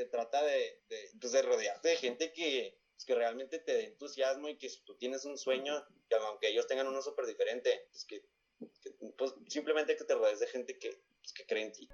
se trata de, pues de rodearte de gente que, pues, que realmente te dé entusiasmo y que si tú tienes un sueño, que aunque ellos tengan uno súper diferente, pues que, pues simplemente que te rodees de gente que, pues, que cree en ti.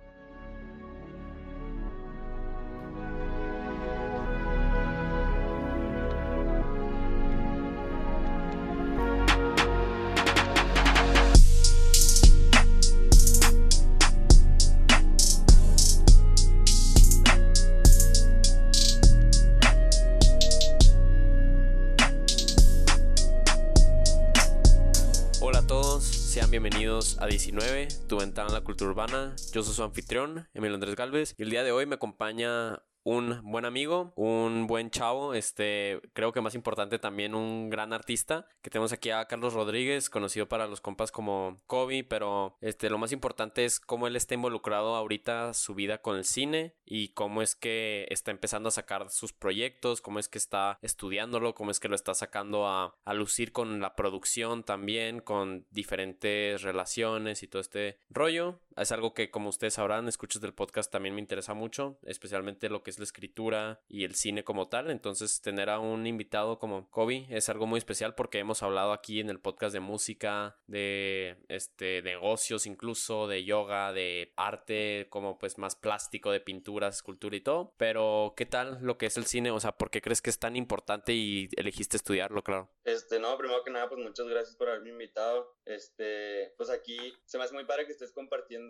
A 19, tu ventana a la cultura urbana. Yo soy su anfitrión, Emilio Andrés Galvez, y el día de hoy me acompaña un buen amigo, un buen chavo, este, creo que más importante también un gran artista, que tenemos aquí a Carlos Rodríguez, conocido para los compas como Kobe, pero este, lo más importante es cómo él está involucrado ahorita su vida con el cine y cómo es que está empezando a sacar sus proyectos, cómo es que está estudiándolo, cómo es que lo está sacando a, a lucir con la producción también, con diferentes relaciones y todo este rollo. Es algo que como ustedes sabrán, escuchas del podcast también me interesa mucho, especialmente lo que la escritura y el cine como tal. Entonces, tener a un invitado como Kobe es algo muy especial porque hemos hablado aquí en el podcast de música, de este negocios incluso, de yoga, de arte como pues más plástico, de pinturas, escultura y todo. Pero, ¿qué tal lo que es el cine? O sea, ¿por qué crees que es tan importante y elegiste estudiarlo, claro? Este, no, primero que nada, pues muchas gracias por haberme invitado. Este, pues aquí se me hace muy padre que estés compartiendo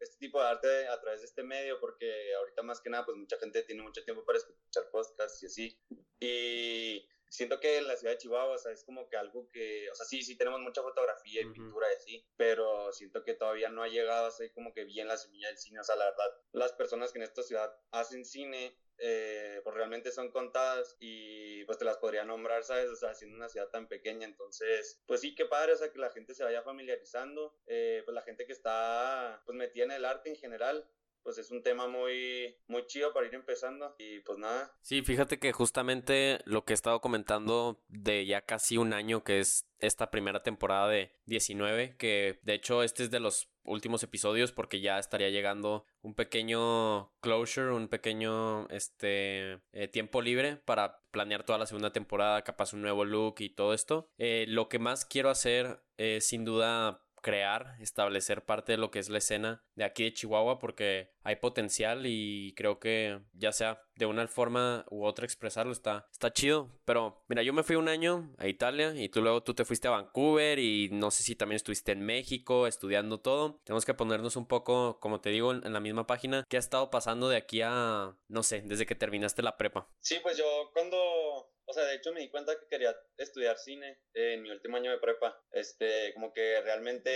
este tipo de arte a través de este medio porque ahorita más que nada, pues mucha gente tiene mucho tiempo para escuchar podcasts y así. Y siento que en la ciudad de Chihuahua, o sea, es como que algo que, o sea, sí, sí tenemos mucha fotografía y pintura y así, pero siento que todavía no ha llegado a ser como que bien la semilla del cine, o sea, la verdad, las personas que en esta ciudad hacen cine, eh, pues realmente son contadas y pues te las podría nombrar, ¿sabes? O sea, siendo una ciudad tan pequeña, entonces, pues sí, qué padre, o sea, que la gente se vaya familiarizando, eh, pues la gente que está pues metida en el arte en general, pues es un tema muy, muy chido para ir empezando y pues nada. Sí, fíjate que justamente lo que he estado comentando de ya casi un año que es esta primera temporada de 19, que de hecho este es de los últimos episodios porque ya estaría llegando un pequeño closure, un pequeño este eh, tiempo libre para planear toda la segunda temporada, capaz un nuevo look y todo esto. Eh, lo que más quiero hacer es sin duda crear, establecer parte de lo que es la escena de aquí de Chihuahua porque hay potencial y creo que ya sea de una forma u otra expresarlo está, está chido. Pero mira, yo me fui un año a Italia y tú luego tú te fuiste a Vancouver y no sé si también estuviste en México estudiando todo. Tenemos que ponernos un poco, como te digo, en, la misma página. ¿Qué ha estado pasando de aquí a, no sé, desde que terminaste la prepa? Sí, pues yo cuando o sea, de hecho me di cuenta que quería estudiar cine en mi último año de prepa. Este, como que realmente,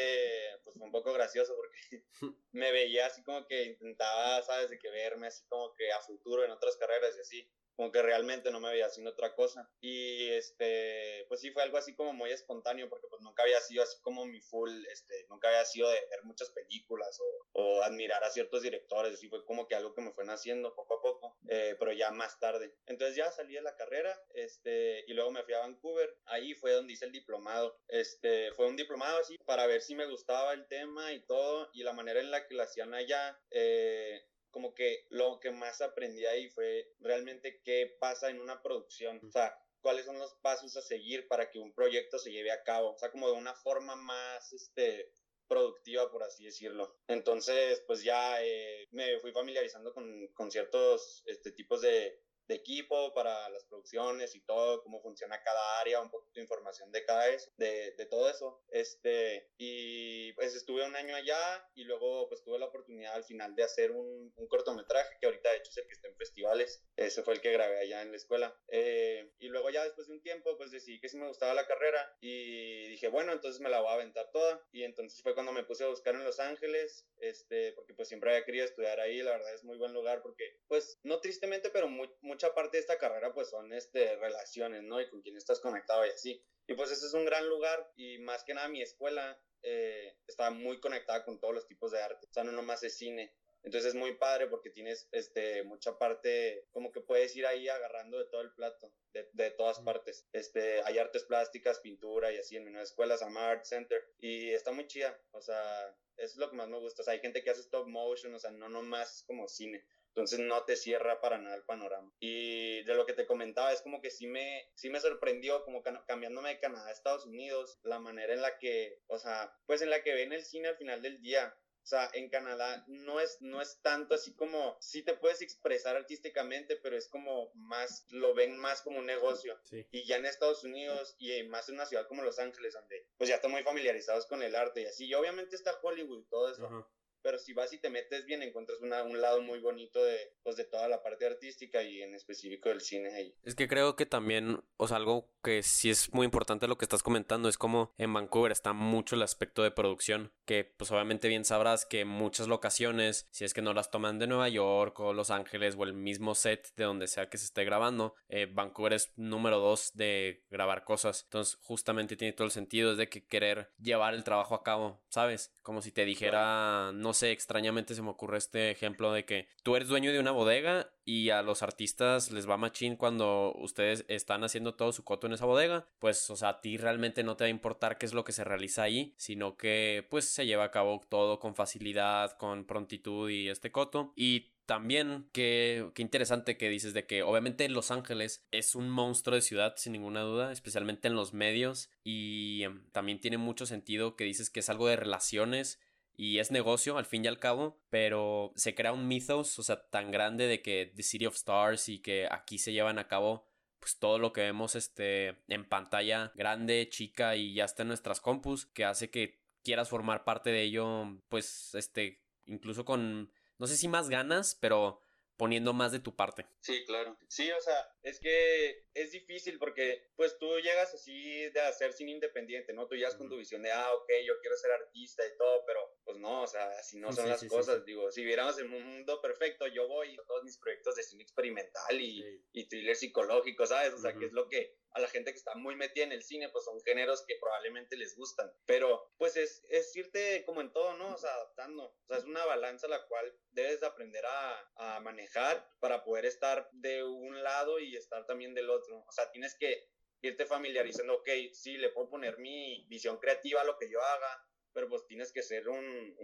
pues fue un poco gracioso porque me veía así como que intentaba, ¿sabes? De que verme así como que a futuro en otras carreras y así como que realmente no me veía haciendo otra cosa. Y este, pues sí fue algo así como muy espontáneo, porque pues nunca había sido así como mi full, este, nunca había sido de ver muchas películas o, o admirar a ciertos directores, así fue como que algo que me fue naciendo poco a poco, eh, pero ya más tarde. Entonces ya salí de la carrera, este, y luego me fui a Vancouver, ahí fue donde hice el diplomado, este, fue un diplomado así para ver si me gustaba el tema y todo, y la manera en la que lo hacían allá, eh, como que lo que más aprendí ahí fue realmente qué pasa en una producción, o sea, cuáles son los pasos a seguir para que un proyecto se lleve a cabo, o sea, como de una forma más, este, productiva, por así decirlo. Entonces, pues ya eh, me fui familiarizando con, con ciertos este, tipos de, de equipo para las producciones y todo, cómo funciona cada área, un poquito de información de cada eso, de, de, todo eso. Este, y pues estuve un año allá y luego pues tuve la oportunidad al final de hacer un, un cortometraje que ahorita de hecho es el que está en festivales. Ese fue el que grabé allá en la escuela. Eh, y luego ya después de un tiempo pues decidí que sí me gustaba la carrera y dije, bueno, entonces me la voy a aventar toda. Y entonces fue cuando me puse a buscar en Los Ángeles, este, porque pues siempre había querido estudiar ahí, la verdad es muy buen lugar porque pues no tristemente, pero muy, muy mucha parte de esta carrera pues son este, relaciones, ¿no? Y con quién estás conectado y así. Y pues ese es un gran lugar y más que nada mi escuela eh, está muy conectada con todos los tipos de arte. O sea, no nomás es cine. Entonces es muy padre porque tienes este, mucha parte, como que puedes ir ahí agarrando de todo el plato, de, de todas partes. Este, hay artes plásticas, pintura y así en mi nueva escuela, se llama Art Center. Y está muy chida, o sea, eso es lo que más me gusta. O sea, hay gente que hace stop motion, o sea, no nomás como cine entonces no te cierra para nada el panorama. Y de lo que te comentaba, es como que sí me, sí me sorprendió, como cambiándome de Canadá a Estados Unidos, la manera en la que, o sea, pues en la que ven el cine al final del día. O sea, en Canadá no es, no es tanto así como, sí te puedes expresar artísticamente, pero es como más, lo ven más como un negocio. Y ya en Estados Unidos y más en una ciudad como Los Ángeles, donde pues ya están muy familiarizados con el arte y así. Y obviamente está Hollywood y todo eso pero si vas y te metes bien, encuentras una, un lado muy bonito de, pues, de toda la parte artística y en específico del cine ahí. Es que creo que también, o sea, algo que sí es muy importante lo que estás comentando es como en Vancouver está mucho el aspecto de producción, que pues obviamente bien sabrás que muchas locaciones, si es que no las toman de Nueva York o Los Ángeles o el mismo set de donde sea que se esté grabando, eh, Vancouver es número dos de grabar cosas. Entonces justamente tiene todo el sentido, es de que querer llevar el trabajo a cabo, ¿sabes? Como si te dijera, no extrañamente se me ocurre este ejemplo de que tú eres dueño de una bodega y a los artistas les va machín cuando ustedes están haciendo todo su coto en esa bodega, pues, o sea, a ti realmente no te va a importar qué es lo que se realiza ahí, sino que, pues, se lleva a cabo todo con facilidad, con prontitud y este coto. Y también, qué, qué, interesante que dices de que obviamente Los Ángeles es un monstruo de ciudad sin ninguna duda, especialmente en los medios y em, también tiene mucho sentido que dices que es algo de relaciones y es negocio al fin y al cabo, pero se crea un mythos, o sea, tan grande de que The City of Stars y que aquí se llevan a cabo pues todo lo que vemos este en pantalla grande, chica y ya está en nuestras compus, que hace que quieras formar parte de ello, pues este incluso con no sé si más ganas, pero poniendo más de tu parte. Sí, claro. Sí, o sea, es que es difícil porque pues tú llegas así de hacer cine independiente, ¿no? Tú llegas con tu visión de, ah, ok, yo quiero ser artista y todo, pero pues no, o sea, así no son las cosas, digo, si viéramos en un mundo perfecto, yo voy a todos mis proyectos de cine experimental y, y thriller psicológico, ¿sabes? O sea, que es lo que a la gente que está muy metida en el cine, pues son géneros que probablemente les gustan. Pero pues es, es irte como en todo, ¿no? O sea, adaptando. O sea, es una balanza la cual debes aprender a, a manejar para poder estar de un lado y estar también del otro. O sea, tienes que irte familiarizando, ok, sí, le puedo poner mi visión creativa a lo que yo haga, pero pues tienes que ser un,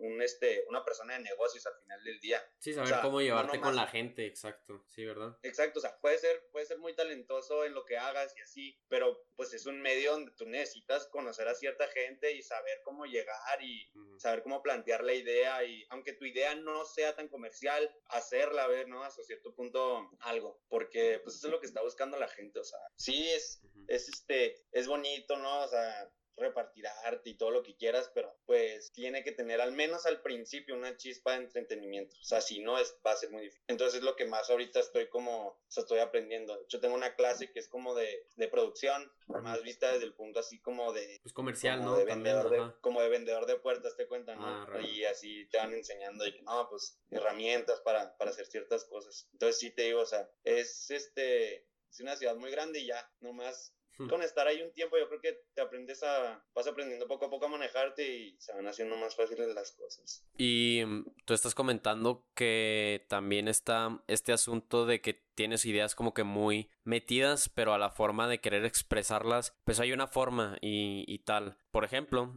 un, este, una persona de negocios al final del día. Sí, saber cómo llevarte con la gente, exacto, sí, ¿verdad? Exacto, o sea, puede ser, puede ser muy talentoso en lo que hagas y así, pero pues es un medio donde tú necesitas conocer a cierta gente y saber cómo llegar y saber cómo plantear la idea y aunque tu idea no sea tan comercial, hacerla ver, ¿no? Hasta cierto punto algo, porque pues eso es lo que está buscando la gente, o sea, sí es, es este, es bonito, ¿no? O sea, repartir arte y todo lo que quieras, pero pues tiene que tener al menos al principio una chispa de entretenimiento. O sea, si no, es, va a ser muy difícil. Entonces es lo que más ahorita estoy como, o sea, estoy aprendiendo. Yo tengo una clase que es como de, de producción, más vista desde el punto así como de... Pues comercial, ¿no? De vendedor de, como de vendedor de puertas, te cuentan, ¿no? Ah, y así te van enseñando y no, pues herramientas para, para hacer ciertas cosas. Entonces sí te digo, o sea, es este... Es una ciudad muy grande y ya, nomás con estar ahí un tiempo, yo creo que te aprendes a, vas aprendiendo poco a poco a manejarte y se van haciendo más fáciles las cosas. Y mm, tú estás comentando que también está este asunto de que tienes ideas como que muy metidas, pero a la forma de querer expresarlas, pues hay una forma y, tal. Por ejemplo,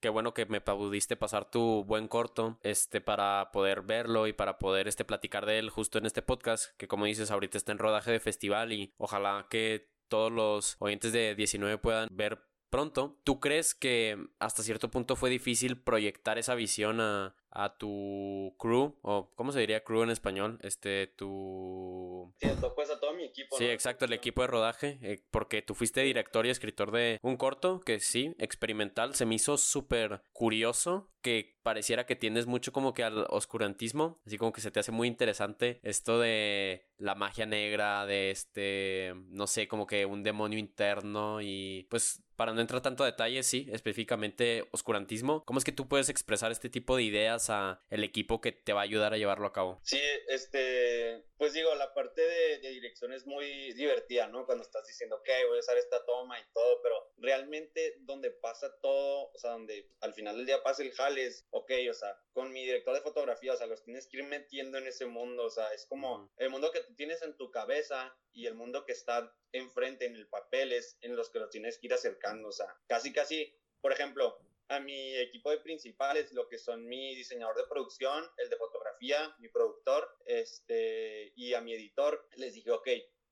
qué bueno que me pudiste pasar tu buen corto, este, para poder verlo y para poder, este, platicar de él justo en este podcast, que como dices, ahorita está en rodaje de festival y ojalá que todos los oyentes de 19 puedan ver pronto. ¿Tú crees que hasta cierto punto fue difícil proyectar esa visión a, a tu crew, o ¿cómo se diría crew en español? Este, tu... Sí, pues a todo mi equipo. Sí, exacto, el equipo de rodaje, eh, porque tú fuiste director y escritor de un corto que sí, experimental, se me hizo súper curioso que pareciera que tienes mucho como que al oscurantismo, así como que se te hace muy interesante esto de la magia negra, de este, no sé, como que un demonio interno y pues para no entrar tanto a detalles, sí, específicamente oscurantismo, ¿cómo es que tú puedes expresar este tipo de ideas a el equipo que te va a ayudar a llevarlo a cabo? Sí, este, pues digo, la parte de, dirección es muy divertida, ¿no? Cuando estás diciendo, ok, voy a usar esta toma y todo, pero realmente donde pasa todo, o sea, donde al final del día pasa el jales, ok, o sea, con mi director de fotografía, o sea, los tienes que ir metiendo en ese mundo, o sea, es como el mundo que tú tienes en tu cabeza y el mundo que está enfrente en el papel es en los que los tienes que ir acercando, o sea, casi, casi, por ejemplo, a mi equipo de principales, lo que son mi diseñador de producción, el de fotografía, mi productor, este, y a mi editor, les dije, ok,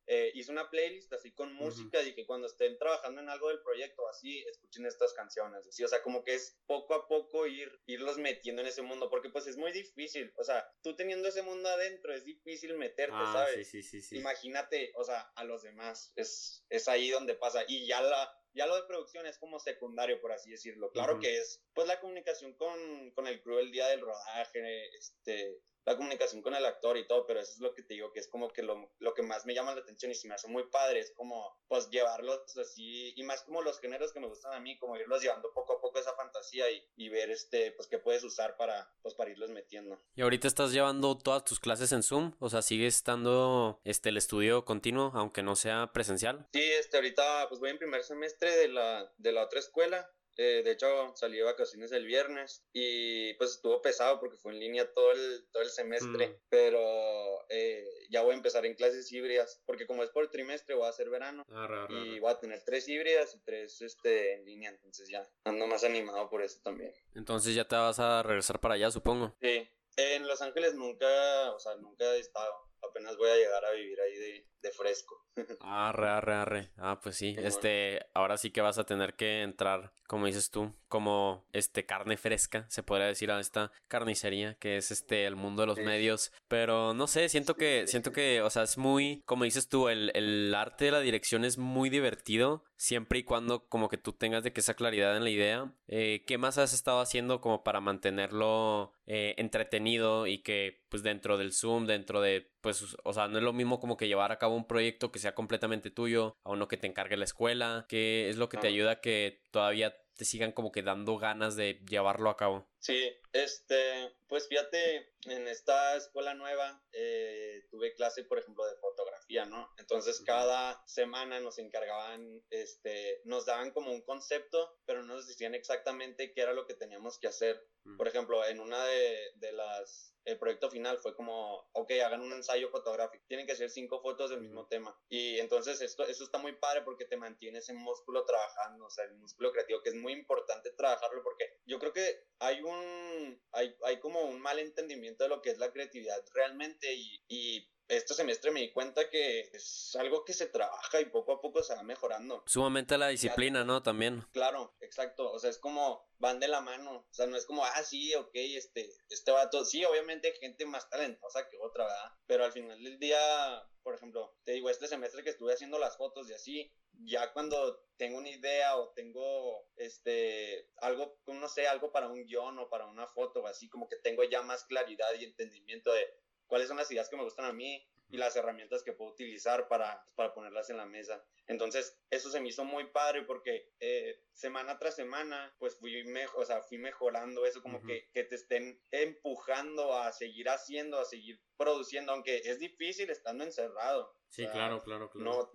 eh, hice una playlist así con música y que cuando estén trabajando en algo del proyecto así, escuchen estas canciones. ¿sí? O sea, como que es poco a poco ir, irlos metiendo en ese mundo, porque pues es muy difícil. O sea, tú teniendo ese mundo adentro es difícil meterte, ah, ¿sabes? Sí, sí, sí, Imagínate, o sea, a los demás. Es, es ahí donde pasa. Y ya la, ya lo de producción es como secundario, por así decirlo. Claro que es, pues, la comunicación con, con el crew el día del rodaje, este, la comunicación con el actor y todo, pero eso es lo que te digo, que es como que lo, lo que más me llama la atención y se me hace muy padre, es como, pues, llevarlos así, y más como los géneros que me gustan a mí, como irlos llevando poco a poco esa fantasía y, y ver, este, pues, qué puedes usar para, pues, para irlos metiendo. ¿Y ahorita estás llevando todas tus clases en Zoom? O sea, ¿sigue estando, este, el estudio continuo, aunque no sea presencial? Sí, este, ahorita, pues, voy en primer semestre de la, de la otra escuela, eh, de hecho, salí de vacaciones el viernes y pues estuvo pesado porque fue en línea todo el, todo el semestre, mm. pero eh, ya voy a empezar en clases híbridas porque como es por trimestre voy a hacer verano ah, y voy a tener tres híbridas y tres este, en línea, entonces ya ando más animado por eso también. Entonces ya te vas a regresar para allá, supongo. Sí, en Los Ángeles nunca, o sea, nunca he estado, apenas voy a llegar a vivir ahí de, de fresco. Arre, arre, arre. Ah, pues sí. Este, ahora sí que vas a tener que entrar, como dices tú, como este carne fresca, se podría decir a esta carnicería, que es este el mundo de los medios. Pero no sé, siento que, siento que, o sea, es muy, como dices tú, el, el arte de la dirección es muy divertido, siempre y cuando como que tú tengas de que esa claridad en la idea. Eh, ¿Qué más has estado haciendo como para mantenerlo eh, entretenido y que pues dentro del Zoom, dentro de, pues, o sea, no es lo mismo como que llevar a cabo un proyecto que sea completamente tuyo, a uno que te encargue la escuela, que es lo que te ayuda a que todavía te sigan como que dando ganas de llevarlo a cabo. Sí, este, pues fíjate, en esta escuela nueva eh, tuve clase, por ejemplo, de fotografía, ¿no? Entonces cada semana nos encargaban, este, nos daban como un concepto, pero no nos decían exactamente qué era lo que teníamos que hacer. Por ejemplo, en una de, de las el proyecto final fue como, ok, hagan un ensayo fotográfico, tienen que ser cinco fotos del mismo tema. Y entonces esto, eso está muy padre porque te mantiene ese músculo trabajando, o sea, el músculo creativo, que es muy importante trabajarlo porque yo creo que hay un, hay, hay como un mal entendimiento de lo que es la creatividad realmente y, y este semestre me di cuenta que es algo que se trabaja y poco a poco se va mejorando. Sumamente la disciplina, ¿no? También. Claro, exacto. O sea, es como van de la mano. O sea, no es como, ah, sí, ok, este, este vato. Sí, obviamente hay gente más talentosa que otra, ¿verdad? Pero al final del día, por ejemplo, te digo, este semestre que estuve haciendo las fotos y así, ya cuando tengo una idea o tengo este algo, no sé, algo para un guion o para una foto, así como que tengo ya más claridad y entendimiento de cuáles son las ideas que me gustan a mí y las herramientas que puedo utilizar para, para ponerlas en la mesa. Entonces, eso se me hizo muy padre porque eh, semana tras semana, pues fui, mejor, o sea, fui mejorando eso, como que, que te estén empujando a seguir haciendo, a seguir produciendo, aunque es difícil estando encerrado. Sí, claro, claro, claro. No,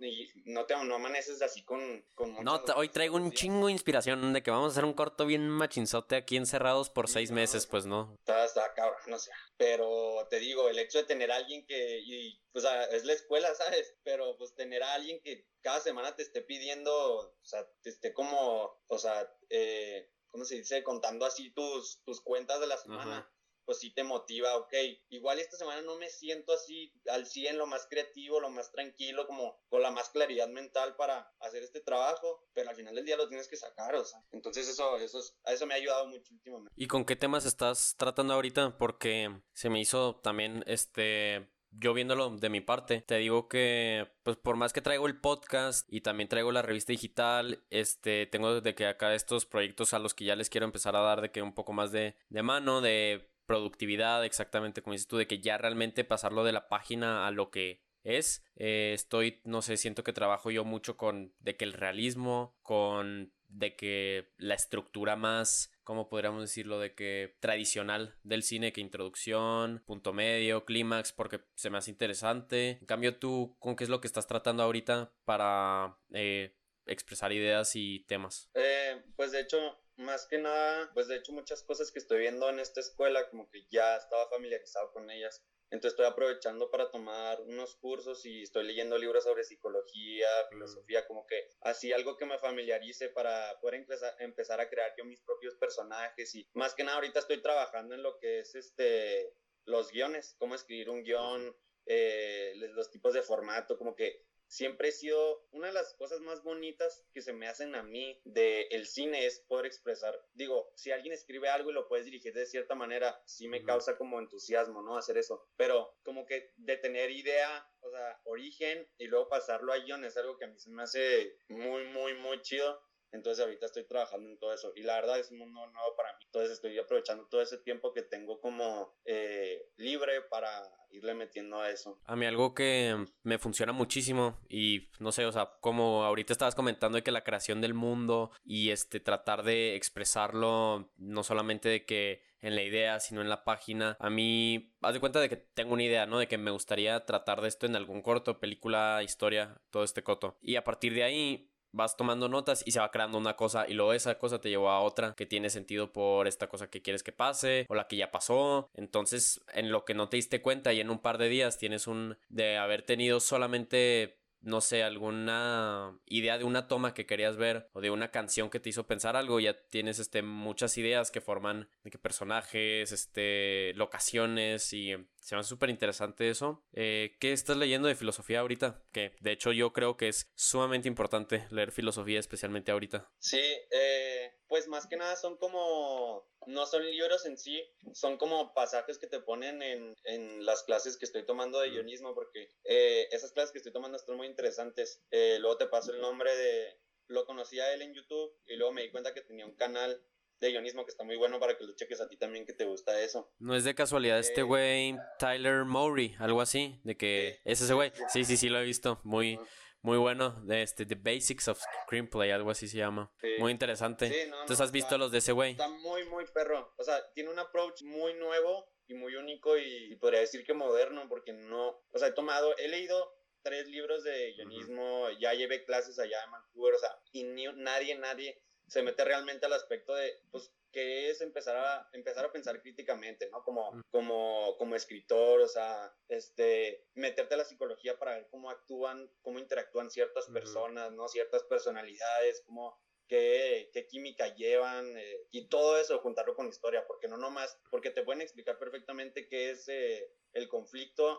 no, te, no amaneces así con... con no, hoy traigo un chingo de inspiración de que vamos a hacer un corto bien machinzote aquí encerrados por seis meses, pues no. Está, está cabrón, no sé. Pero te digo, el hecho de tener a alguien que... Y, pues es la escuela, ¿sabes? Pero pues tener a alguien que cada semana te esté pidiendo, o sea, te esté como, o sea, eh, ¿cómo se dice? Contando así tus, tus cuentas de la semana pues sí te motiva, ok, igual esta semana no me siento así al 100, lo más creativo, lo más tranquilo, como con la más claridad mental para hacer este trabajo, pero al final del día lo tienes que sacar, o sea, entonces eso, eso, a eso me ha ayudado mucho últimamente. ¿Y con qué temas estás tratando ahorita? Porque se me hizo también, este, yo viéndolo de mi parte, te digo que, pues por más que traigo el podcast y también traigo la revista digital, este, tengo de que acá estos proyectos a los que ya les quiero empezar a dar de que un poco más de, de mano, de productividad, exactamente como dices tú, de que ya realmente pasarlo de la página a lo que es. Eh, estoy, no sé, siento que trabajo yo mucho con de que el realismo, con de que la estructura más, ¿cómo podríamos decirlo? De que tradicional del cine, que introducción, punto medio, clímax, porque se me hace interesante. En cambio, tú, ¿con qué es lo que estás tratando ahorita para eh, expresar ideas y temas? Eh, pues de hecho, más que nada, pues de hecho muchas cosas que estoy viendo en esta escuela, como que ya estaba familiarizado con ellas. Entonces estoy aprovechando para tomar unos cursos y estoy leyendo libros sobre psicología, mm. filosofía, como que así algo que me familiarice para poder empezar, empezar a crear yo mis propios personajes y más que nada ahorita estoy trabajando en lo que es este los guiones, cómo escribir un guion, eh, los tipos de formato, como que siempre he sido una de las cosas más bonitas que se me hacen a mí del el cine es poder expresar. Digo, si alguien escribe algo y lo puedes dirigir de cierta manera, sí me causa como entusiasmo, ¿no? Hacer eso. Pero como que de tener idea, o sea, origen y luego pasarlo a guion es algo que a mí se me hace muy, muy, muy chido. Entonces ahorita estoy trabajando en todo eso y la verdad es un mundo nuevo para mí. Entonces estoy aprovechando todo ese tiempo que tengo como eh, libre para irle metiendo a eso. A mí algo que me funciona muchísimo y no sé, o sea, como ahorita estabas comentando de que la creación del mundo y este tratar de expresarlo no solamente de que en la idea, sino en la página. A mí, haz de cuenta de que tengo una idea, ¿no? De que me gustaría tratar de esto en algún corto, película, historia, todo este coto. Y a partir de ahí, vas tomando notas y se va creando una cosa y luego esa cosa te llevó a otra que tiene sentido por esta cosa que quieres que pase o la que ya pasó. Entonces, en lo que no te diste cuenta y en un par de días tienes un de haber tenido solamente no sé, alguna idea de una toma que querías ver o de una canción que te hizo pensar algo, ya tienes este muchas ideas que forman de que personajes, este locaciones y se me hace súper interesante eso. Eh, ¿Qué estás leyendo de filosofía ahorita? Que de hecho yo creo que es sumamente importante leer filosofía, especialmente ahorita. Sí, eh, pues más que nada son como, no son libros en sí, son como pasajes que te ponen en, en las clases que estoy tomando de guionismo, porque eh, esas clases que estoy tomando están muy interesantes. luego te paso el nombre de, lo conocí a él en YouTube y luego me di cuenta que tenía un canal de guionismo que está muy bueno para que lo cheques a ti también que te gusta eso. No es de casualidad este güey Tyler Mowry, algo así, de que es ese güey. Sí, sí, sí lo he visto, muy muy bueno, de este The Basics of Screenplay, algo así se llama. Muy interesante. Entonces has visto los de ese güey. Está muy muy perro. O sea, tiene un approach muy nuevo y muy único y, podría decir que moderno porque no, o sea, he tomado, he leído tres libros de guionismo, ya llevé clases allá en Vancouver, o sea, y nadie, nadie se mete realmente al aspecto de, pues, que es empezar a, empezar a pensar críticamente, ¿no? Como, como, como escritor, o sea, este, meterte a la psicología para ver cómo actúan, cómo interactúan ciertas personas, ¿no? Ciertas personalidades, cómo, qué, qué química llevan eh, y todo eso juntarlo con historia, porque no nomás, porque te pueden explicar perfectamente qué es eh, el conflicto,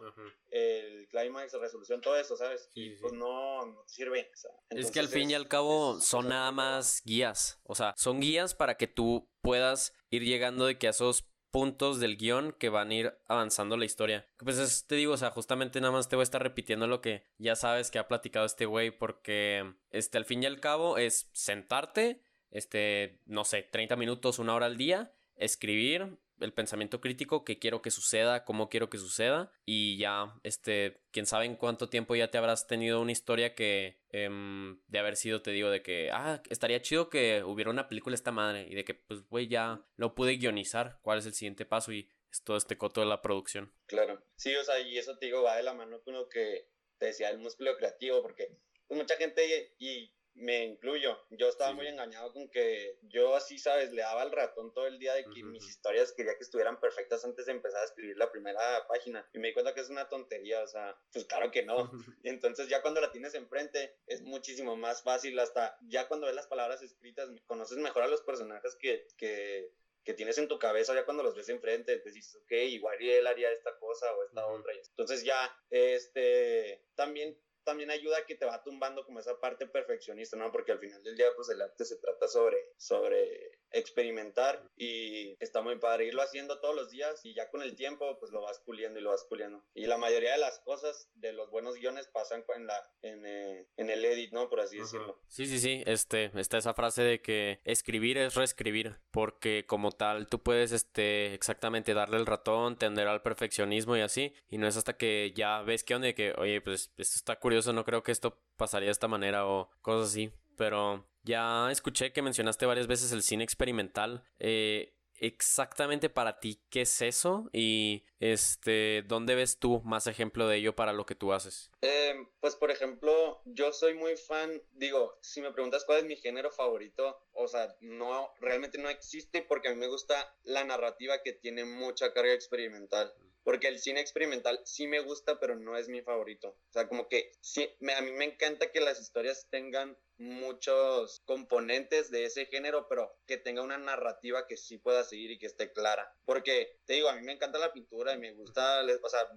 el clímax, la resolución, todo eso, ¿sabes? y pues no, no, sirve. es que al fin y al cabo son nada más guías, o sea, son guías para que tú puedas ir llegando de que a esos puntos del guion que van a ir avanzando la historia. Pues te digo, o sea, justamente nada más te voy a estar repitiendo lo que ya sabes que ha platicado este güey porque, este, al fin y al cabo es sentarte, este, no sé, 30 minutos, una hora al día, escribir, el pensamiento crítico, que quiero que suceda, cómo quiero que suceda y ya, este, quién sabe en cuánto tiempo ya te habrás tenido una historia que em, de haber sido, te digo, de que, ah, estaría chido que hubiera una película esta madre y de que, pues, güey, ya lo pude guionizar, cuál es el siguiente paso y es todo este coto de la producción. Claro, sí, o sea, y eso te digo, va de la mano con lo que te decía el músculo creativo, porque mucha gente y me incluyo. Yo estaba muy engañado con que yo así, ¿sabes? Le daba al ratón todo el día de que mis historias quería que estuvieran perfectas antes de empezar a escribir la primera página. Y me di cuenta que es una tontería, o sea, pues claro que no. Y entonces ya cuando la tienes enfrente es muchísimo más fácil, hasta ya cuando ves las palabras escritas, conoces mejor a los personajes que, que, que tienes en tu cabeza ya cuando los ves enfrente, te dices, ok, igual él haría esta cosa o esta otra. Entonces ya, este, también también ayuda a que te va tumbando como esa parte perfeccionista, ¿no? Porque al final del día, pues el arte se trata sobre, sobre experimentar y está muy padre irlo haciendo todos los días y ya con el tiempo, pues lo vas puliendo y lo vas puliendo. Y la mayoría de las cosas de los buenos guiones pasan en, la, en, eh, en el edit, ¿no? Por así decirlo. Sí, sí, sí, este, está esa frase de que escribir es reescribir, porque como tal, tú puedes, este, exactamente darle el ratón, tender al perfeccionismo y así, y no es hasta que ya ves que onda que, oye, pues esto está curioso no creo que esto pasaría de esta manera o cosas así. Pero ya escuché que mencionaste varias veces el cine experimental. Eh, exactamente para ti qué es eso y este dónde ves tú más ejemplo de ello para lo que tú haces em, pues por ejemplo yo soy muy fan digo si me preguntas cuál es mi género favorito o sea no realmente no existe porque a mí me gusta la narrativa que tiene mucha carga experimental porque el cine experimental sí me gusta, pero no es mi favorito. O sea, como que sí, a mí me encanta que las historias tengan muchos componentes de ese género, pero que tenga una narrativa que sí pueda seguir y que esté clara. Porque, te digo, a mí me encanta la pintura y me gusta, o sea,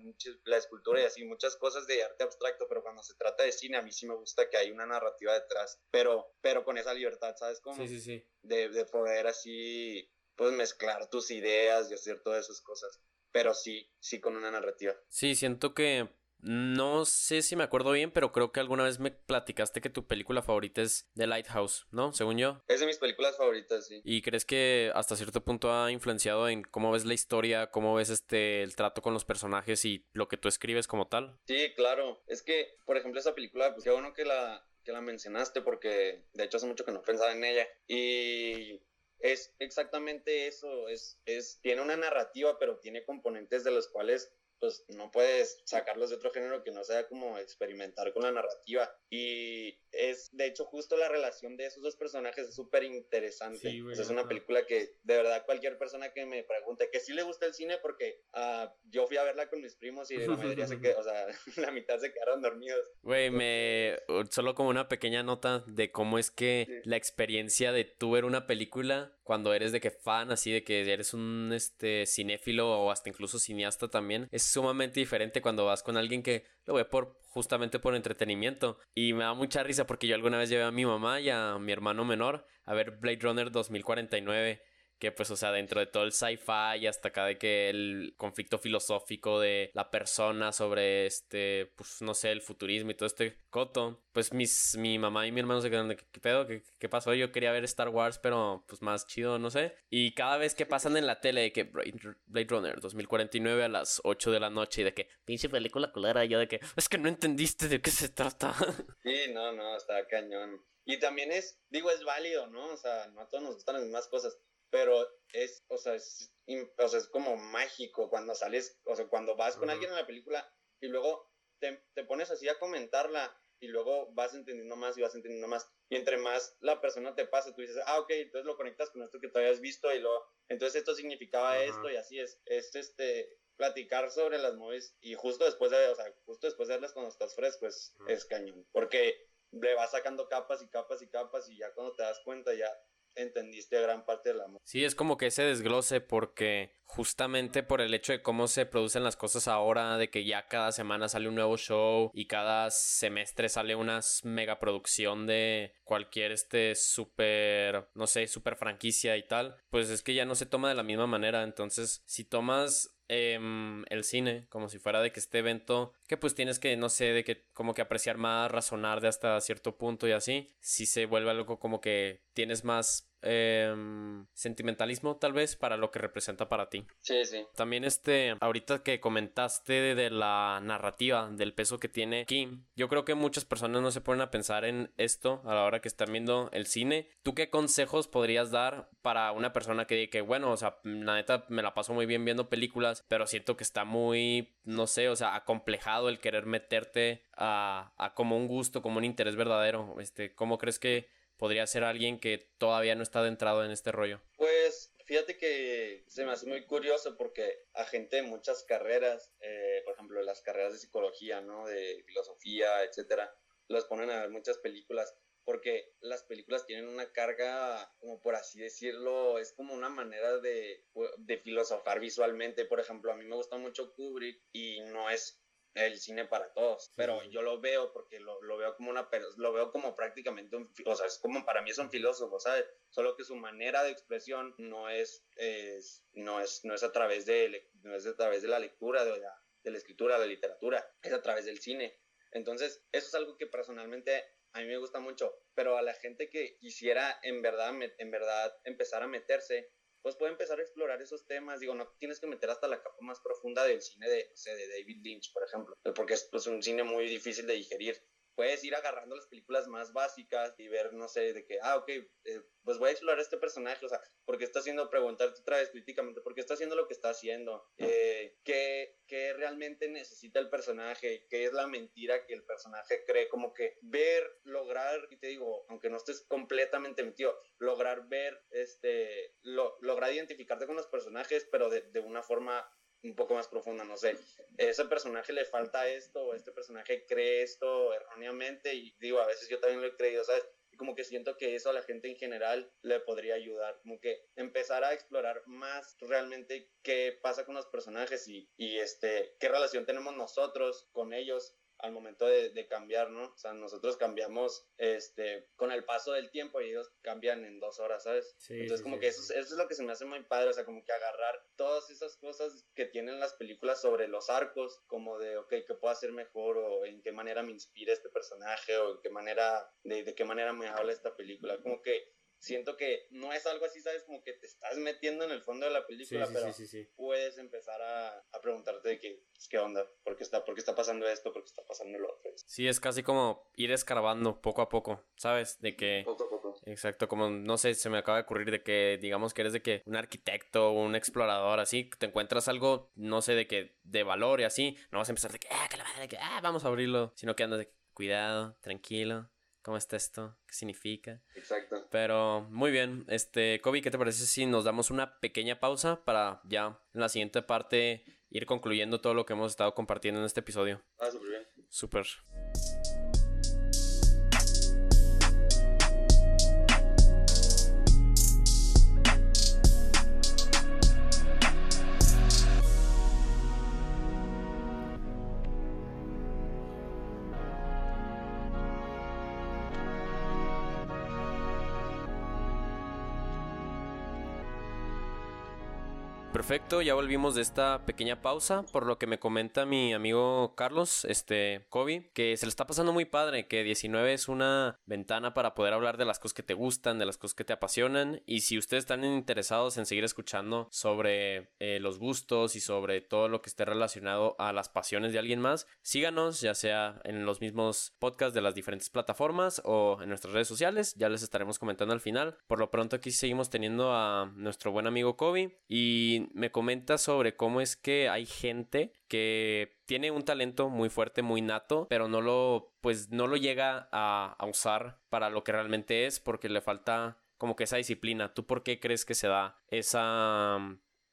la escultura y así, muchas cosas de arte abstracto, pero cuando se trata de cine, a mí sí me gusta que hay una narrativa detrás, pero, pero con esa libertad, ¿sabes cómo? Sí, sí, sí. De, de poder así, pues mezclar tus ideas y hacer todas esas cosas pero sí, sí con una narrativa. Sí, siento que no sé si me acuerdo bien, pero creo que alguna vez me platicaste que tu película favorita es The Lighthouse, ¿no? Según yo. Es de mis películas favoritas, sí. ¿Y crees que hasta cierto punto ha influenciado en cómo ves la historia, cómo ves este el trato con los personajes y lo que tú escribes como tal? Sí, claro. Es que, por ejemplo, esa película, pues qué bueno que la que la mencionaste porque de hecho hace mucho que no pensaba en ella y es exactamente eso, es, es, tiene una narrativa, pero tiene componentes de los cuales pues no puedes sacarlos de otro género que no sea como experimentar con la narrativa. Y es, de hecho, justo la relación de esos dos personajes es súper interesante. es una película que, de verdad, cualquier persona que me pregunte que sí le gusta el cine, porque uh, yo fui a verla con mis primos y la mayoría se quedó, o sea, la mitad se quedaron dormidos. Güey, me, solo como una pequeña nota de cómo es que la experiencia de tú ver una película cuando eres de que fan, así de que eres un este cinéfilo o hasta incluso cineasta también, es sumamente diferente cuando vas con alguien que lo ve por justamente por entretenimiento. Y me da mucha risa porque yo alguna vez llevé a mi mamá y a mi hermano menor a ver Blade Runner 2049 que pues, o sea, dentro de todo el sci-fi y hasta acá de que el conflicto filosófico de la persona sobre este, pues, no sé, el futurismo y todo este coto, pues mis, mi mamá y mi hermano se quedan de, ¿qué pedo? ¿Qué, ¿Qué, pasó? Yo quería ver Star Wars, pero pues más chido, no sé. Y cada vez que pasan en la tele de que Blade Runner 2049 a las 8 de la noche y de que, pinche película culera, yo de que, es que no entendiste de qué se trata. Sí, no, no, está cañón. Y también es, digo, es válido, ¿no? O sea, no a todos nos gustan las mismas cosas pero es, o sea, es, o sea, es como mágico cuando sales, o sea, cuando vas con alguien en la película y luego te, te, pones así a comentarla y luego vas entendiendo más y vas entendiendo más. Y entre más la persona te pasa, tú dices, ah, ok, entonces lo conectas con esto que te habías visto y luego, entonces esto significaba esto y así es. Es este, platicar sobre las movies y justo después de, o sea, justo después de verlas cuando estás fresco es, es cañón. Porque le vas sacando capas y capas y capas y ya cuando te das cuenta ya entendiste gran parte del amor. Sí, es como que ese desglose porque justamente por el hecho de cómo se producen las cosas ahora, de que ya cada semana sale un nuevo show y cada semestre sale una mega producción de cualquier este super, no sé, super franquicia y tal, pues es que ya no se toma de la misma manera. Entonces, si tomas Em, el cine, como si fuera de que este evento, que pues tienes que, no sé, de que como que apreciar más, razonar de hasta cierto punto y así, si se vuelve algo como que tienes más Em, sentimentalismo tal vez para lo que representa para ti. Sí, sí. También este, ahorita que comentaste de, la narrativa, del peso que tiene Kim, yo creo que muchas personas no se ponen a pensar en esto a la hora que están viendo el cine. ¿Tú qué consejos podrías dar para una persona que diga que, bueno, o sea, la neta me la paso muy bien viendo películas, pero siento que está muy, no sé, o sea, acomplejado el querer meterte a, a como un gusto, como un interés verdadero? Este, ¿cómo crees que podría ser alguien que todavía no está adentrado en este rollo? Pues fíjate que se me hace muy curioso porque a gente de muchas carreras, eh, por ejemplo, las carreras de psicología, ¿no? De filosofía, etcétera, los ponen a ver muchas películas porque las películas tienen una carga, como por así decirlo, es como una manera de, de filosofar visualmente. Por ejemplo, a mí me gusta mucho Kubrick y no es el cine para todos, pero yo lo veo porque lo, lo, veo como una, lo veo como prácticamente un, o sea, es como para mí es un filósofo, ¿sabes? Solo que su manera de expresión no es, es no es, no es a través de, no es a través de la lectura, de la, de la escritura, de la literatura, es a través del cine. Entonces, eso es algo que personalmente a mí me gusta mucho, pero a la gente que quisiera en verdad, en verdad empezar a meterse, pues puede empezar a explorar esos temas. Digo, no tienes que meter hasta la capa más profunda del cine de, no sé, de David Lynch, por ejemplo, porque es pues, un cine muy difícil de digerir puedes ir agarrando las películas más básicas y ver, no sé, de que, ah, ok, eh, pues voy a explorar este personaje, o sea, porque está haciendo, preguntarte otra vez críticamente, ¿por qué está haciendo lo que está haciendo? Eh, ¿qué, ¿Qué realmente necesita el personaje? ¿Qué es la mentira que el personaje cree? Como que ver, lograr, y te digo, aunque no estés completamente metido, lograr ver, este, lo, lograr identificarte con los personajes, pero de, de una forma un poco más profunda, no sé, ese personaje le falta esto o este personaje cree esto erróneamente y digo, a veces yo también lo he creído, ¿sabes? Y como que siento que eso a la gente en general le podría ayudar, como que empezar a explorar más realmente qué pasa con los personajes y, y este, qué relación tenemos nosotros con ellos al momento de, de, cambiar, ¿no? O sea, nosotros cambiamos este, con el paso del tiempo y ellos cambian en dos horas, ¿sabes? Sí, Entonces, como que Eso, eso, es lo que se me hace muy padre, o sea, como que agarrar todas esas cosas que tienen las películas sobre los arcos, como de, ok, ¿qué puedo hacer mejor? O en qué manera me inspira este personaje, o en qué manera, de, de qué manera me habla esta película. Como que siento que no es algo así, ¿sabes? Como que te estás metiendo en el fondo de la película, pero puedes empezar a, a, preguntarte de qué, pues, qué onda, ¿Por qué, está, por qué está pasando esto, por qué está pasando lo otro. Sí, es casi como ir escarbando poco a poco, ¿sabes? De que... Poco a poco. Exacto, como, no sé, se me acaba de ocurrir de que, digamos que eres de que un arquitecto, un explorador, así, te encuentras algo, no sé, de que, de valor y así, no vas a empezar de que, ah, que la madre, que, ah, vamos a abrirlo, sino que andas de cuidado, tranquilo, ¿Cómo está esto? ¿Qué significa? Exacto. Pero muy bien, este, Kobe, ¿qué te parece si nos damos una pequeña pausa para ya en la siguiente parte ir concluyendo todo lo que hemos estado compartiendo en este episodio? Ah, súper bien. Súper. Perfecto, ya volvimos de esta pequeña pausa, por lo que me comenta mi amigo Carlos, este, Kobe, que se le está pasando muy padre, que 19 es una ventana para poder hablar de las cosas que te gustan, de las cosas que te apasionan, y si ustedes están interesados en seguir escuchando sobre eh, los gustos y sobre todo lo que esté relacionado a las pasiones de alguien más, síganos, ya sea en los mismos podcasts de las diferentes plataformas o en nuestras redes sociales, ya les estaremos comentando al final. Por lo pronto aquí seguimos teniendo a nuestro buen amigo Kobe y me comenta sobre cómo es que hay gente que tiene un talento muy fuerte, muy nato, pero no lo, pues no lo llega a, usar para lo que realmente es porque le falta como que esa disciplina. ¿Tú por qué crees que se da esa,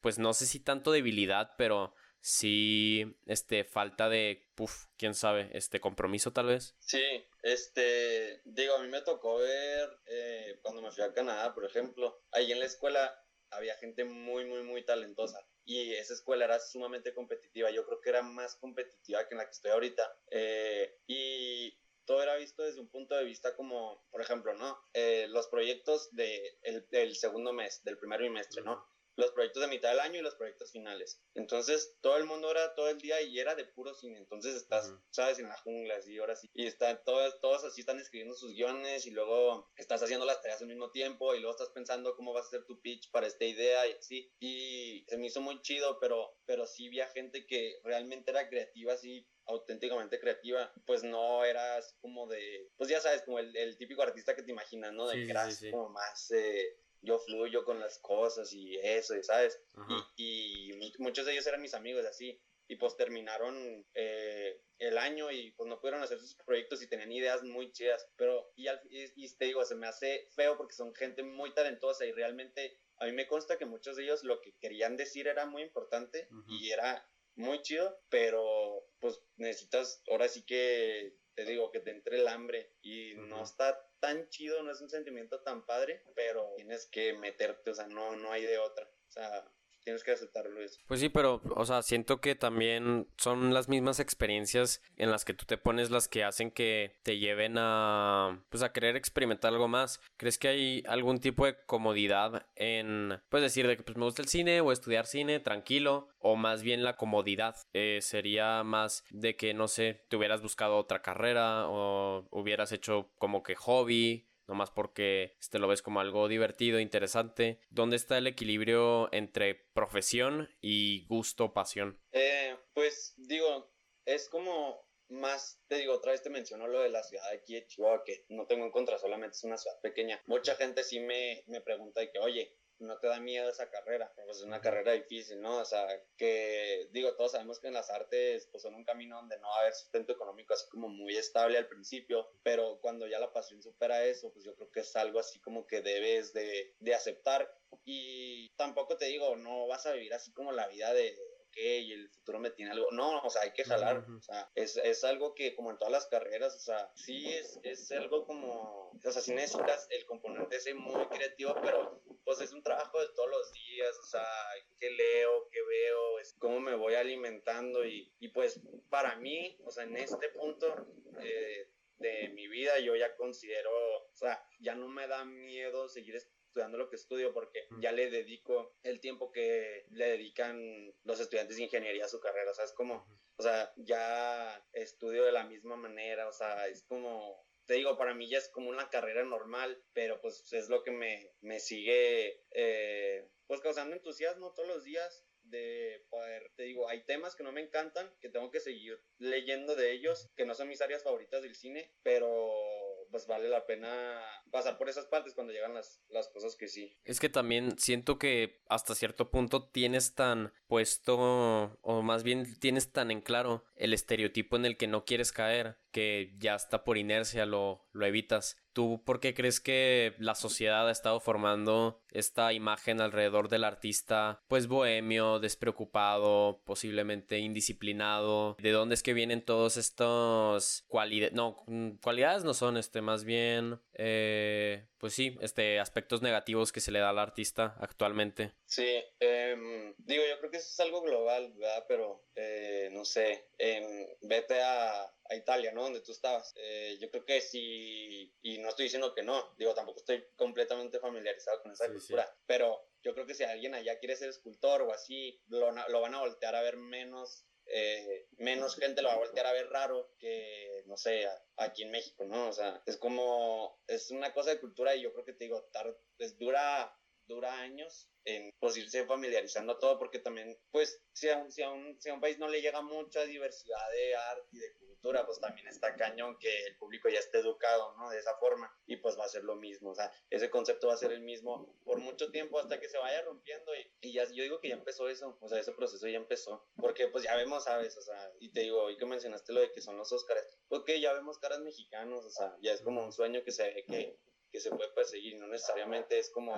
pues no sé si tanto debilidad, pero sí, este, falta de, puf, quién sabe, este compromiso tal vez. Sí, este, digo, a mí me tocó ver eh, cuando me fui a Canadá, por ejemplo, ahí en la escuela había gente muy, muy, muy talentosa. Y esa escuela era sumamente competitiva. Yo creo que era más competitiva que en la que estoy ahorita. Eh, y todo era visto desde un punto de vista como, por ejemplo, ¿no? Eh, los proyectos de del segundo mes, del primer bimestre, ¿no? Los proyectos de mitad del año y los proyectos finales. Entonces, todo el mundo era todo el día y era de puro cine. Entonces, estás, sabes, en la jungla, así, ahora sí. Y están todos, todos así están escribiendo sus guiones y luego estás haciendo las tareas al mismo tiempo y luego estás pensando cómo vas a hacer tu pitch para esta idea y así. Y se me hizo muy chido, pero, pero sí vi a gente que realmente era creativa, así auténticamente creativa, pues no eras como de, pues ya sabes, como el, típico artista que te imaginas, ¿no? De que como más eh, yo fluyo con las cosas y eso, ¿sabes? Y, y, muchos de ellos eran mis amigos así. Y pues terminaron eh, el año y pues no pudieron hacer sus proyectos y tenían ideas muy chidas. Pero, y, y, te digo, se me hace feo porque son gente muy talentosa y realmente a mí me consta que muchos de ellos lo que querían decir era muy importante y era muy chido, pero pues necesitas ahora sí que te digo que te entre el hambre y no está tan chido, no es un sentimiento tan padre, pero tienes que meterte, o sea, no, no hay de otra. O sea, tienes que aceptarlo eso. Pues sí, pero, o sea, siento que también son las mismas experiencias en las que tú te pones las que hacen que te lleven a, pues, a querer experimentar algo más. ¿Crees que hay algún tipo de comodidad en, pues, decir de que pues me gusta el cine o estudiar cine tranquilo? O más bien la comodidad eh, sería más de que, no sé, te hubieras buscado otra carrera o hubieras hecho como que hobby nomás porque este, lo ves como algo divertido, interesante. ¿Dónde está el equilibrio entre profesión y gusto, pasión? Eh, pues digo, es como más, te digo, otra vez te menciono lo de la ciudad de aquí que no tengo en contra, solamente es una ciudad pequeña. Mucha gente sí me, me pregunta de que, oye, no te da miedo esa carrera, pues es una carrera difícil, ¿no? O sea, que digo, todos sabemos que en las artes pues son un camino donde no va a haber sustento económico así como muy estable al principio, pero cuando ya la pasión supera eso, pues yo creo que es algo así como que debes de, de aceptar y tampoco te digo, no vas a vivir así como la vida de ok, el futuro me tiene algo. No, o sea, hay que jalar. O sea, es, es, algo que, como en todas las carreras, o sea, sí es, es algo como. O sea, sí necesitas el componente ese muy creativo, pero pues es un trabajo de todos los días. O sea, qué leo, qué veo, es cómo me voy alimentando. Y, y pues, para mí, o sea, en este punto. Eh, de mi vida yo ya considero, o sea, ya no me da miedo seguir estudiando lo que estudio porque ya le dedico el tiempo que le dedican los estudiantes de ingeniería a su carrera, o sea, es como, o sea, ya estudio de la misma manera, o sea, es como, te digo, para mí ya es como una carrera normal, pero pues es lo que me, me sigue, eh, pues causando entusiasmo todos los días de poder, te digo, hay temas que no me encantan, que tengo que seguir leyendo de ellos, que no son mis áreas favoritas del cine, pero pues vale la pena pasar por esas partes cuando llegan las, las cosas que sí. Es que también siento que hasta cierto punto tienes tan puesto, o más bien tienes tan en claro el estereotipo en el que no quieres caer, que ya está por inercia lo, lo evitas. ¿Tú por qué crees que la sociedad ha estado formando esta imagen alrededor del artista, pues bohemio, despreocupado, posiblemente indisciplinado? ¿De dónde es que vienen todos estos cualidades? No, mm, cualidades no son, este, más bien, eh, pues sí, este, aspectos negativos que se le da al artista actualmente. Sí, em, digo, yo creo que eso es algo global, ¿verdad? Pero, eh, no sé, vete a a Italia, ¿no? Donde tú estabas. Eh, yo creo que sí, y no estoy diciendo que no, digo, tampoco estoy completamente familiarizado con esa cultura, pero yo creo que si alguien allá quiere ser escultor o así, lo, lo van a voltear a ver menos eh, menos gente lo va a voltear a ver raro que, no sé, aquí en México, ¿no? O sea, es como, es una cosa de cultura y yo creo que te digo, tar, es dura, dura años en pues irse familiarizando todo porque también pues si a, si, a un, si a un país no le llega mucha diversidad de arte y de pues también está cañón que el público ya esté educado, ¿no? De esa forma y pues va a ser lo mismo, o sea, ese concepto va a ser el mismo por mucho tiempo hasta que se vaya rompiendo y, y ya, yo digo que ya empezó eso, o sea, ese proceso ya empezó, porque pues ya vemos, ¿sabes? O sea, y te digo, hoy que mencionaste lo de que son los Óscares, porque ya vemos caras mexicanos, o sea, ya es como un sueño que se, que, que se puede perseguir, no necesariamente es como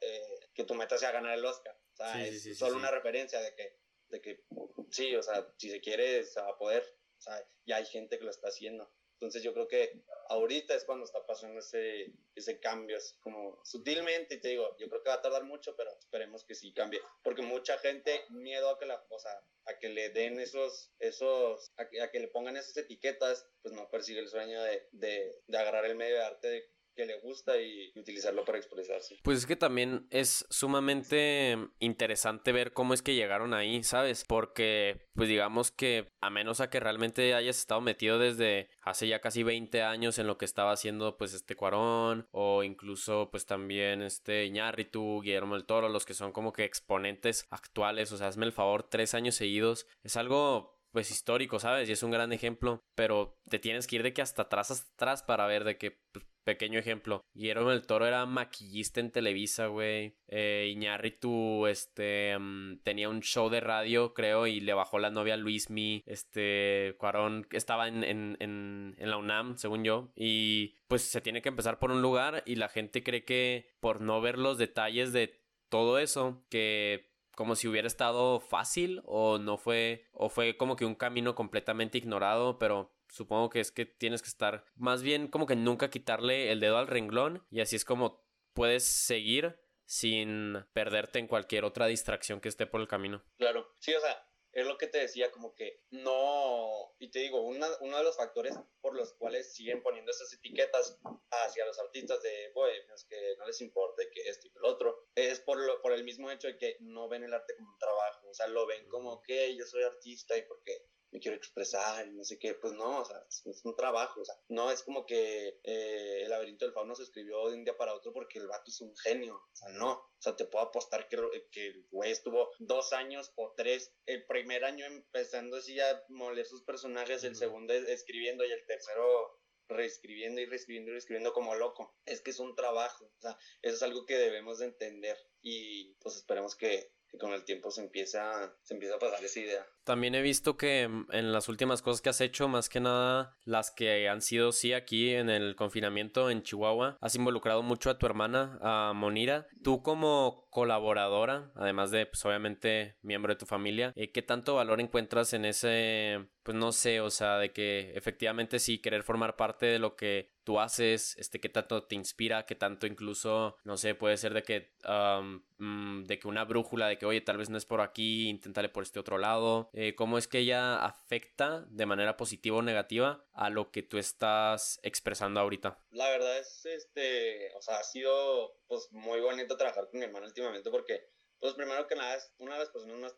eh, que tu meta sea ganar el Oscar, o sea, es solo una referencia de que, de que sí, o sea, si se quiere, se va a poder, o sea, ya hay gente que lo está haciendo. Entonces yo creo que ahorita es cuando está pasando ese, ese cambio, así como sutilmente, y te digo, yo creo que va a tardar mucho, pero esperemos que sí cambie, porque mucha gente miedo a que la, o sea, a que le den esos, esos, a que, a que le pongan esas etiquetas, pues no persigue el sueño de, de, de agarrar el medio de arte de que le gusta y utilizarlo para expresarse. Pues es que también es sumamente interesante ver cómo es que llegaron ahí, ¿sabes? Porque, pues digamos que a menos a que realmente hayas estado metido desde hace ya casi 20 años en lo que estaba haciendo pues este Cuarón o incluso pues también este Iñárritu, Guillermo del Toro, los que son como que exponentes actuales, o sea, hazme el favor, tres años seguidos, es algo pues histórico, ¿sabes? Y es un gran ejemplo, pero te tienes que ir de que hasta atrás, hasta atrás para ver de que pues, Pequeño ejemplo. Guillermo del Toro era maquillista en Televisa, güey. Eh, Iñárritu, este, mm, tenía un show de radio, creo, y le bajó la novia a Luismi. Este, Cuarón estaba en, en, en, en la UNAM, según yo. Y pues se tiene que empezar por un lugar y la gente cree que por no ver los detalles de todo eso, que como si hubiera estado fácil o no fue o fue como que un camino completamente ignorado, pero supongo que es que tienes que estar más bien como que nunca quitarle el dedo al renglón y así es como puedes seguir sin perderte en cualquier otra distracción que esté por el camino. Claro, sí, o sea, es lo que te decía, como que no, y te digo, uno de los factores por los cuales siguen poniendo esas etiquetas hacia los artistas de bohemios que no les importe que esto y que lo otro, es por, lo, por el mismo hecho de que no ven el arte como un trabajo, o sea, lo ven como que yo soy artista y porque me quiero expresar y no sé qué, pues no, o sea, es, un trabajo, o sea, no es como que eh, el laberinto del fauno se escribió de un día para otro porque el vato es un genio, o sea, no, o sea, te puedo apostar que, que el güey estuvo dos años o tres, el primer año empezando así a moler sus personajes, el segundo escribiendo y el tercero reescribiendo y reescribiendo y reescribiendo como loco. Es que es un trabajo, o sea, eso es algo que debemos de entender y pues esperemos que, que con el tiempo se empieza, se empieza a pasar esa idea. También he visto que mm, en las últimas cosas que has hecho, más que nada las que han sido sí aquí en el confinamiento en Chihuahua, has involucrado mucho a tu hermana, a Monira. Tú como colaboradora, además de pues obviamente miembro de tu familia, eh, ¿qué tanto valor encuentras en ese, pues no sé, o sea, de que efectivamente sí querer formar parte de lo que tú haces, este, qué tanto te inspira, qué tanto incluso, no sé, puede ser de que, mm, de que una brújula, de que, oye, tal vez no es por aquí, inténtale por este otro lado, eh, cómo es que ella afecta de manera positiva o negativa a lo que tú estás expresando ahorita. La verdad es, este, o sea, ha sido, pues, muy bonito trabajar con mi hermano últimamente porque pues primero que nada es una de las personas más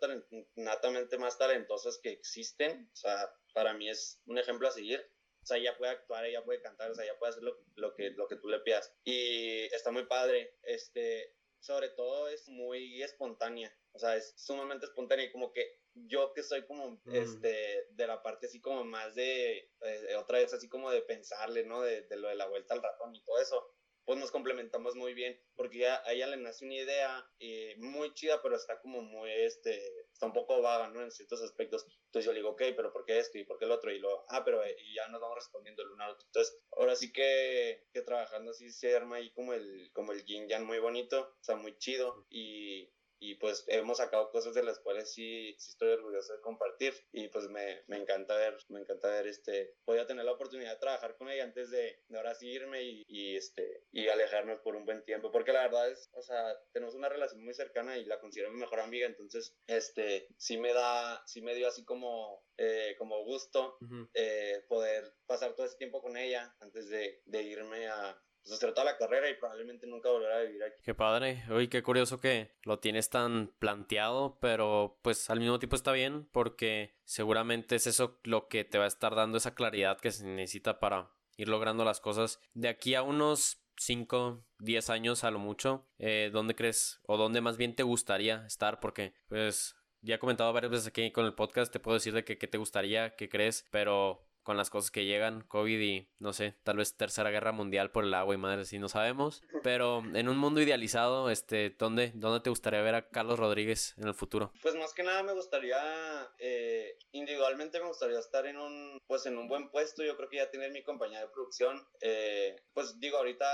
natamente más talentosas que existen. O sea, para mí es un ejemplo a seguir o sea, ella puede actuar, ella puede cantar, o sea, ella puede hacer lo, que, lo que tú le pidas. Y está muy padre, este, sobre todo es muy espontánea, o sea, es sumamente espontánea y como que yo que soy como, este, de la parte así como más de, eh, otra vez así como de pensarle, ¿no? De, de, lo de la vuelta al ratón y todo eso, pues nos complementamos muy bien, porque ya, a ella le nace una idea eh, muy chida, pero está como muy, este, está un poco vaga, ¿no? En ciertos aspectos. Entonces yo le digo, ok, pero ¿por qué esto y por qué el otro? Y lo, ah, pero eh, y ya nos vamos respondiendo el uno al otro. Entonces, ahora sí que, que trabajando así se arma ahí como el, como el yin yang muy bonito, o sea, muy chido. Y, y pues hemos sacado cosas de las cuales sí, sí estoy orgulloso de compartir. Y pues me, me encanta ver, me encanta ver este, voy a tener la oportunidad de trabajar con ella antes de, de ahora sí irme y, y, este, y alejarme por un buen tiempo, porque la verdad es, o sea, tenemos una relación muy cercana y la considero mi mejor amiga, entonces, este, sí me da, sí me dio así como, eh, como gusto eh, poder pasar todo ese tiempo con ella antes de, de irme a, pues hacer toda la carrera y probablemente nunca volver a vivir aquí. Qué padre. Oye, qué curioso que lo tienes tan planteado, pero pues al mismo tiempo está bien porque seguramente es eso lo que te va a estar dando esa claridad que se necesita para ir logrando las cosas de aquí a unos 5, 10 años a lo mucho. Eh, ¿Dónde crees o dónde más bien te gustaría estar? Porque pues ya he comentado varias veces aquí con el podcast, te puedo decir de que, te gustaría, qué crees, pero con las cosas que llegan, COVID y no sé, tal vez tercera guerra mundial por el agua y madre, si no sabemos. Pero en un mundo idealizado, este, ¿dónde, ¿dónde te gustaría ver a Carlos Rodríguez en el futuro? Pues más que nada me gustaría, eh, individualmente me gustaría estar en un, pues en un buen puesto. Yo creo que ya tener mi compañía de producción. Eh, pues digo, ahorita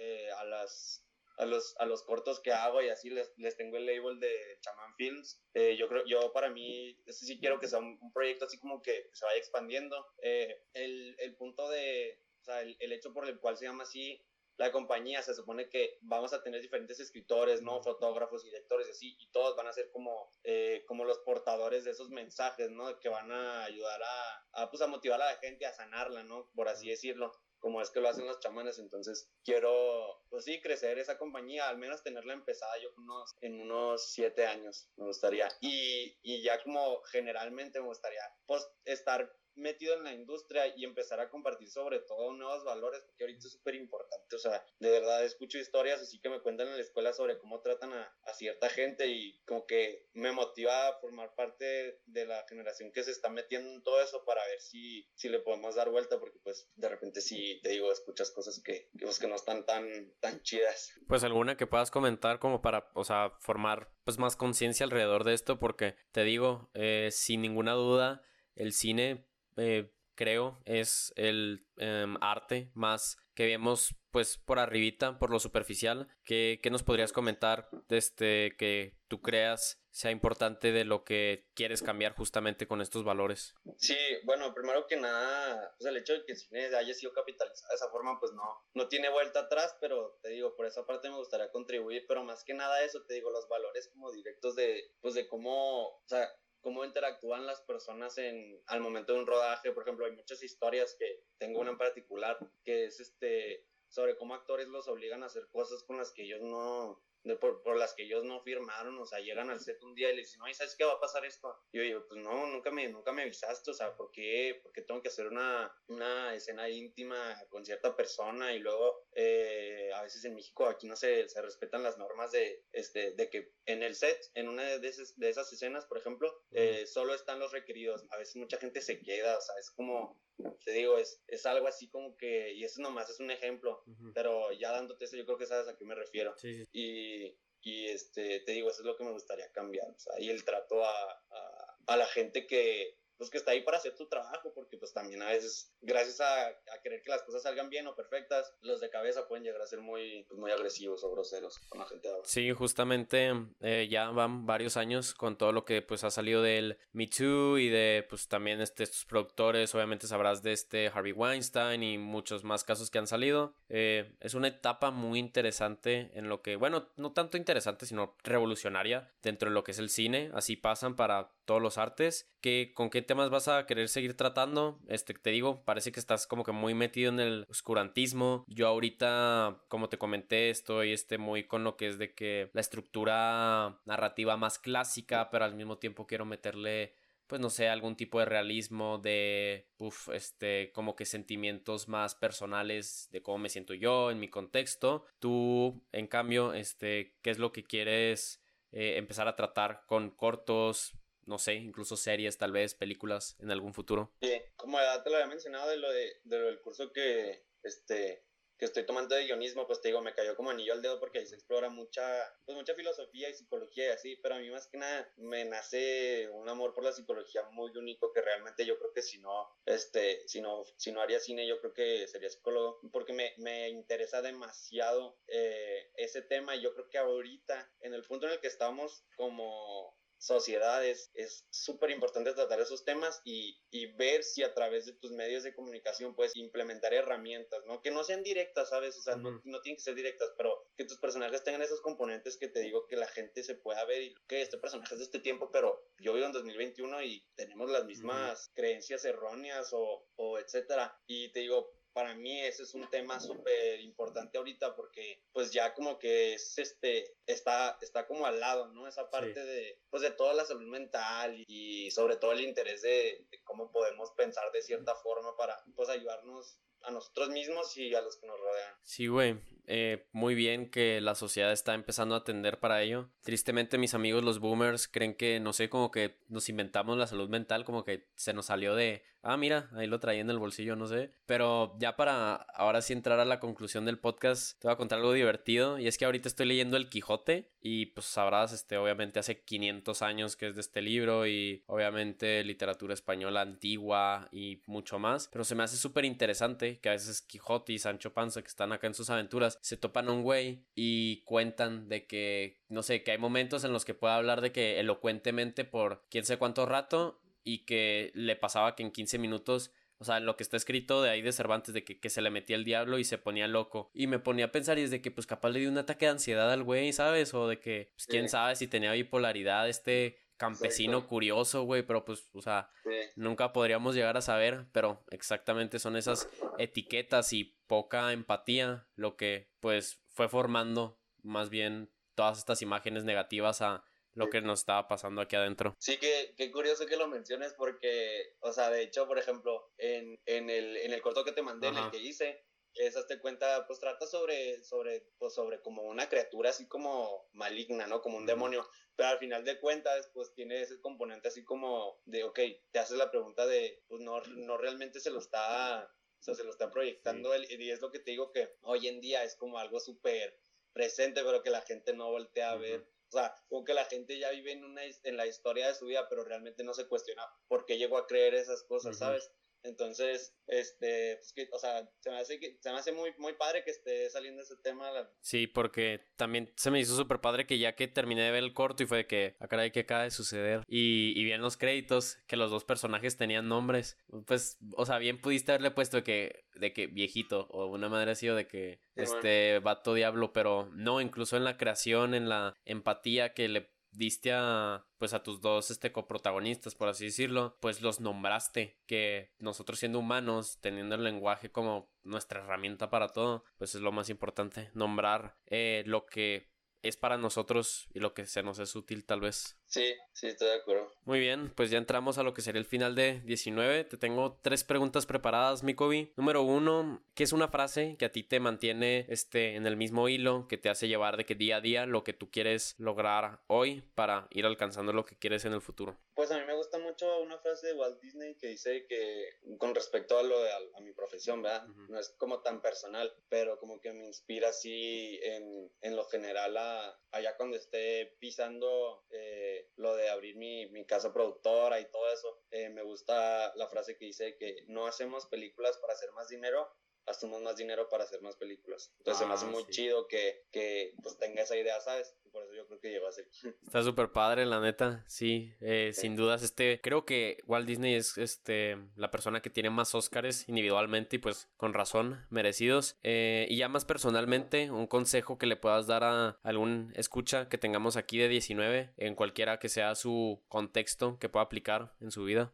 eh, a las a los, a los cortos que hago y así les, les tengo el label de Chaman Films. Eh, yo creo, yo para mí, este sí quiero que sea un, proyecto así como que se vaya expandiendo. Eh, el, el, punto de, o sea, el, el, hecho por el cual se llama así la compañía, se supone que vamos a tener diferentes escritores, ¿no? Fotógrafos, directores y así, y todos van a ser como, eh, como los portadores de esos mensajes, ¿no? Que van a ayudar a, a, pues, a motivar a la gente a sanarla, ¿no? Por así decirlo como es que lo hacen los chamanes. Entonces, quiero, pues sí, crecer esa compañía, al menos tenerla empezada yo unos, en unos siete años, me gustaría. Y, y ya como generalmente me gustaría, pues, estar metido en la industria y empezar a compartir sobre todo nuevos valores, porque ahorita es súper importante, o sea, de verdad escucho historias así que me cuentan en la escuela sobre cómo tratan a, cierta gente y como que me motiva a formar parte de la generación que se está metiendo en todo eso para ver si, si le podemos dar vuelta, porque pues de repente sí, te digo, escuchas cosas que, pues, que no están tan, tan chidas. Pues alguna que puedas comentar como para, o sea, formar pues más conciencia alrededor de esto, porque te digo, eh, sin ninguna duda, el cine eh, creo, es el em, arte más que vemos pues por arribita, por lo superficial. ¿Qué, ¿Qué, nos podrías comentar este que tú creas sea importante de lo que quieres cambiar justamente con estos valores? Sí, bueno, primero que nada, pues el hecho de que el cine haya sido capitalizado de esa forma, pues no, no tiene vuelta atrás, pero te digo, por esa parte me gustaría contribuir, pero más que nada eso, te digo, los valores como directos de, pues de cómo, o sea, cómo interactúan las personas en, al momento de un rodaje. Por ejemplo, hay muchas historias que tengo una en particular que es este sobre cómo actores los obligan a hacer cosas con las que ellos no, de por, por, las que ellos no firmaron, o sea, llegan al set un día y le dicen, no, ¿sabes qué va a pasar esto? Y yo digo, pues no, nunca me, nunca me avisaste, o sea, ¿por qué, ¿por qué tengo que hacer una, una escena íntima con cierta persona? Y luego, eh, a veces en México, aquí no se, se respetan las normas de, este, de que en el set, en una de esas, de esas escenas, por ejemplo, eh, solo están los requeridos, a veces mucha gente se queda, o sea, es como, te digo, es, es algo así como que, y eso nomás es un ejemplo, pero ya dándote eso, yo creo que sabes a qué me refiero. Sí, sí. Y, y este, te digo, eso es lo que me gustaría cambiar, o sea, y el trato a, a, a la gente que, pues que está ahí para hacer tu trabajo, porque pues también a veces, gracias a, a, querer que las cosas salgan bien o perfectas, los de cabeza pueden llegar a ser muy, pues, muy agresivos o groseros con la gente de Sí, justamente eh, ya van varios años con todo lo que pues ha salido del Me Too y de pues también este, estos productores, obviamente sabrás de este Harvey Weinstein y muchos más casos que han salido. Eh, es una etapa muy interesante en lo que, bueno, no tanto interesante, sino revolucionaria dentro de lo que es el cine, así pasan para todos los artes, que con qué temas vas a querer seguir tratando. Este, te digo, parece que estás como que muy metido en el oscurantismo. Yo ahorita, como te comenté, estoy este, muy con lo que es de que la estructura narrativa más clásica, pero al mismo tiempo quiero meterle pues no sé, algún tipo de realismo, de, uff, este, como que sentimientos más personales de cómo me siento yo en mi contexto. Tú, en cambio, este, ¿qué es lo que quieres eh, empezar a tratar con cortos, no sé, incluso series, tal vez, películas en algún futuro. Sí, como ya te lo había mencionado de lo, de, lo del curso que, este, que estoy tomando de guionismo, pues te digo, me cayó como anillo al dedo porque ahí se explora mucha, pues mucha filosofía y psicología y así, pero a mí más que nada me nace un amor por la psicología muy único que realmente yo creo que si no, este, si no, si no haría cine, yo creo que sería psicólogo, porque me, me interesa demasiado eh, ese tema y yo creo que ahorita, en el punto en el que estamos como sociedades, es súper importante tratar esos temas y, y, ver si a través de tus medios de comunicación puedes implementar herramientas, ¿no? Que no sean directas, ¿sabes? O sea, no, no, tienen que ser directas, pero que tus personajes tengan esos componentes que te digo que la gente se pueda ver y que este personaje es de este tiempo, pero yo vivo en 2021 y tenemos las mismas creencias erróneas o, o etcétera. Y te digo, para mí ese es un tema súper importante ahorita porque pues ya como que es este está está como al lado no esa parte de pues de toda la salud mental y, sobre todo el interés de, de, cómo podemos pensar de cierta forma para pues ayudarnos a nosotros mismos y a los que nos rodean. Sí güey eh, muy bien que la sociedad está empezando a atender para ello. Tristemente mis amigos los boomers creen que, no sé, como que nos inventamos la salud mental, como que se nos salió de, ah, mira, ahí lo traía en el bolsillo, no sé. Pero ya para ahora sí entrar a la conclusión del podcast, te voy a contar algo divertido. Y es que ahorita estoy leyendo El Quijote y pues sabrás, este, obviamente hace 500 años que es de este libro y obviamente literatura española antigua y mucho más. Pero se me hace súper interesante que a veces Quijote y Sancho Panza que están acá en sus aventuras se topan a un güey y cuentan de que, no sé, que hay momentos en los que puede hablar de que elocuentemente por quién sé cuánto rato y que le pasaba que en 15 minutos o sea, lo que está escrito de ahí de Cervantes, de que, que, se le metía el diablo y se ponía loco. Y me ponía a pensar y es de que, pues, capaz le dio un ataque de ansiedad al güey, ¿sabes? O de que, pues, quién sabe si tenía bipolaridad este campesino curioso, güey, pero pues, o sea, sí. nunca podríamos llegar a saber, pero exactamente son esas etiquetas y poca empatía lo que, pues, fue formando más bien todas estas imágenes negativas a lo que nos estaba pasando aquí adentro. Sí, que, que curioso que lo menciones porque, o sea, de hecho, por ejemplo, en, en, el, en el corto que te mandé, Ajá. en el que hice, esas te cuenta, pues trata sobre, sobre, pues sobre como una criatura así como maligna, ¿no? Como un demonio. Pero al final de cuentas, pues tiene ese componente así como de, ok, te haces la pregunta de, pues no, no realmente se lo está, o sea, se lo está proyectando sí. él. Y es lo que te digo que hoy en día es como algo súper presente, pero que la gente no voltea a uh -huh. ver. O sea, como que la gente ya vive en, una, en la historia de su vida, pero realmente no se cuestiona por qué llegó a creer esas cosas, uh -huh. ¿sabes? Entonces, este, pues que, o sea, se me hace, que, se me hace muy, muy padre que esté saliendo ese tema. Sí, porque también se me hizo súper padre que ya que terminé de ver el corto y fue de que, a ah, caray, ¿qué acaba de suceder? Y, y bien los créditos, que los dos personajes tenían nombres. Pues, o sea, bien pudiste haberle puesto de que, de que viejito, o una madre así, o de que, sí, este, bueno. vato diablo, pero no, incluso en la creación, en la empatía que le diste a pues a tus dos este coprotagonistas por así decirlo pues los nombraste que nosotros siendo humanos teniendo el lenguaje como nuestra herramienta para todo pues es lo más importante nombrar eh, lo que es para nosotros y lo que se nos es útil tal vez Sí, sí, estoy de acuerdo. Muy bien, pues ya entramos a lo que sería el final de 19. Te tengo tres preguntas preparadas, Mikobi. Número uno, ¿qué es una frase que a ti te mantiene este, en el mismo hilo, que te hace llevar de que día a día lo que tú quieres lograr hoy para ir alcanzando lo que quieres en el futuro? Pues a mí me gusta mucho una frase de Walt Disney que dice que con respecto a lo de a, a mi profesión, ¿verdad? Uh -huh. No es como tan personal, pero como que me inspira así en, en lo general a allá cuando esté pisando... Eh, lo de abrir mi, mi casa productora y todo eso, eh, me gusta la frase que dice que no hacemos películas para hacer más dinero, hacemos más dinero para hacer más películas. Entonces se me hace ah, muy chido que, que pues tenga esa idea, ¿sabes? por eso yo creo que llegó a ser. Está súper padre, la neta, sí, eh, sin dudas, este, creo que Walt Disney es, este, la persona que tiene más Oscars individualmente y pues con razón, merecidos. Eh, y ya más personalmente, un consejo que le puedas dar a algún escucha que tengamos aquí de 19, en cualquiera que sea su contexto que pueda aplicar en su vida.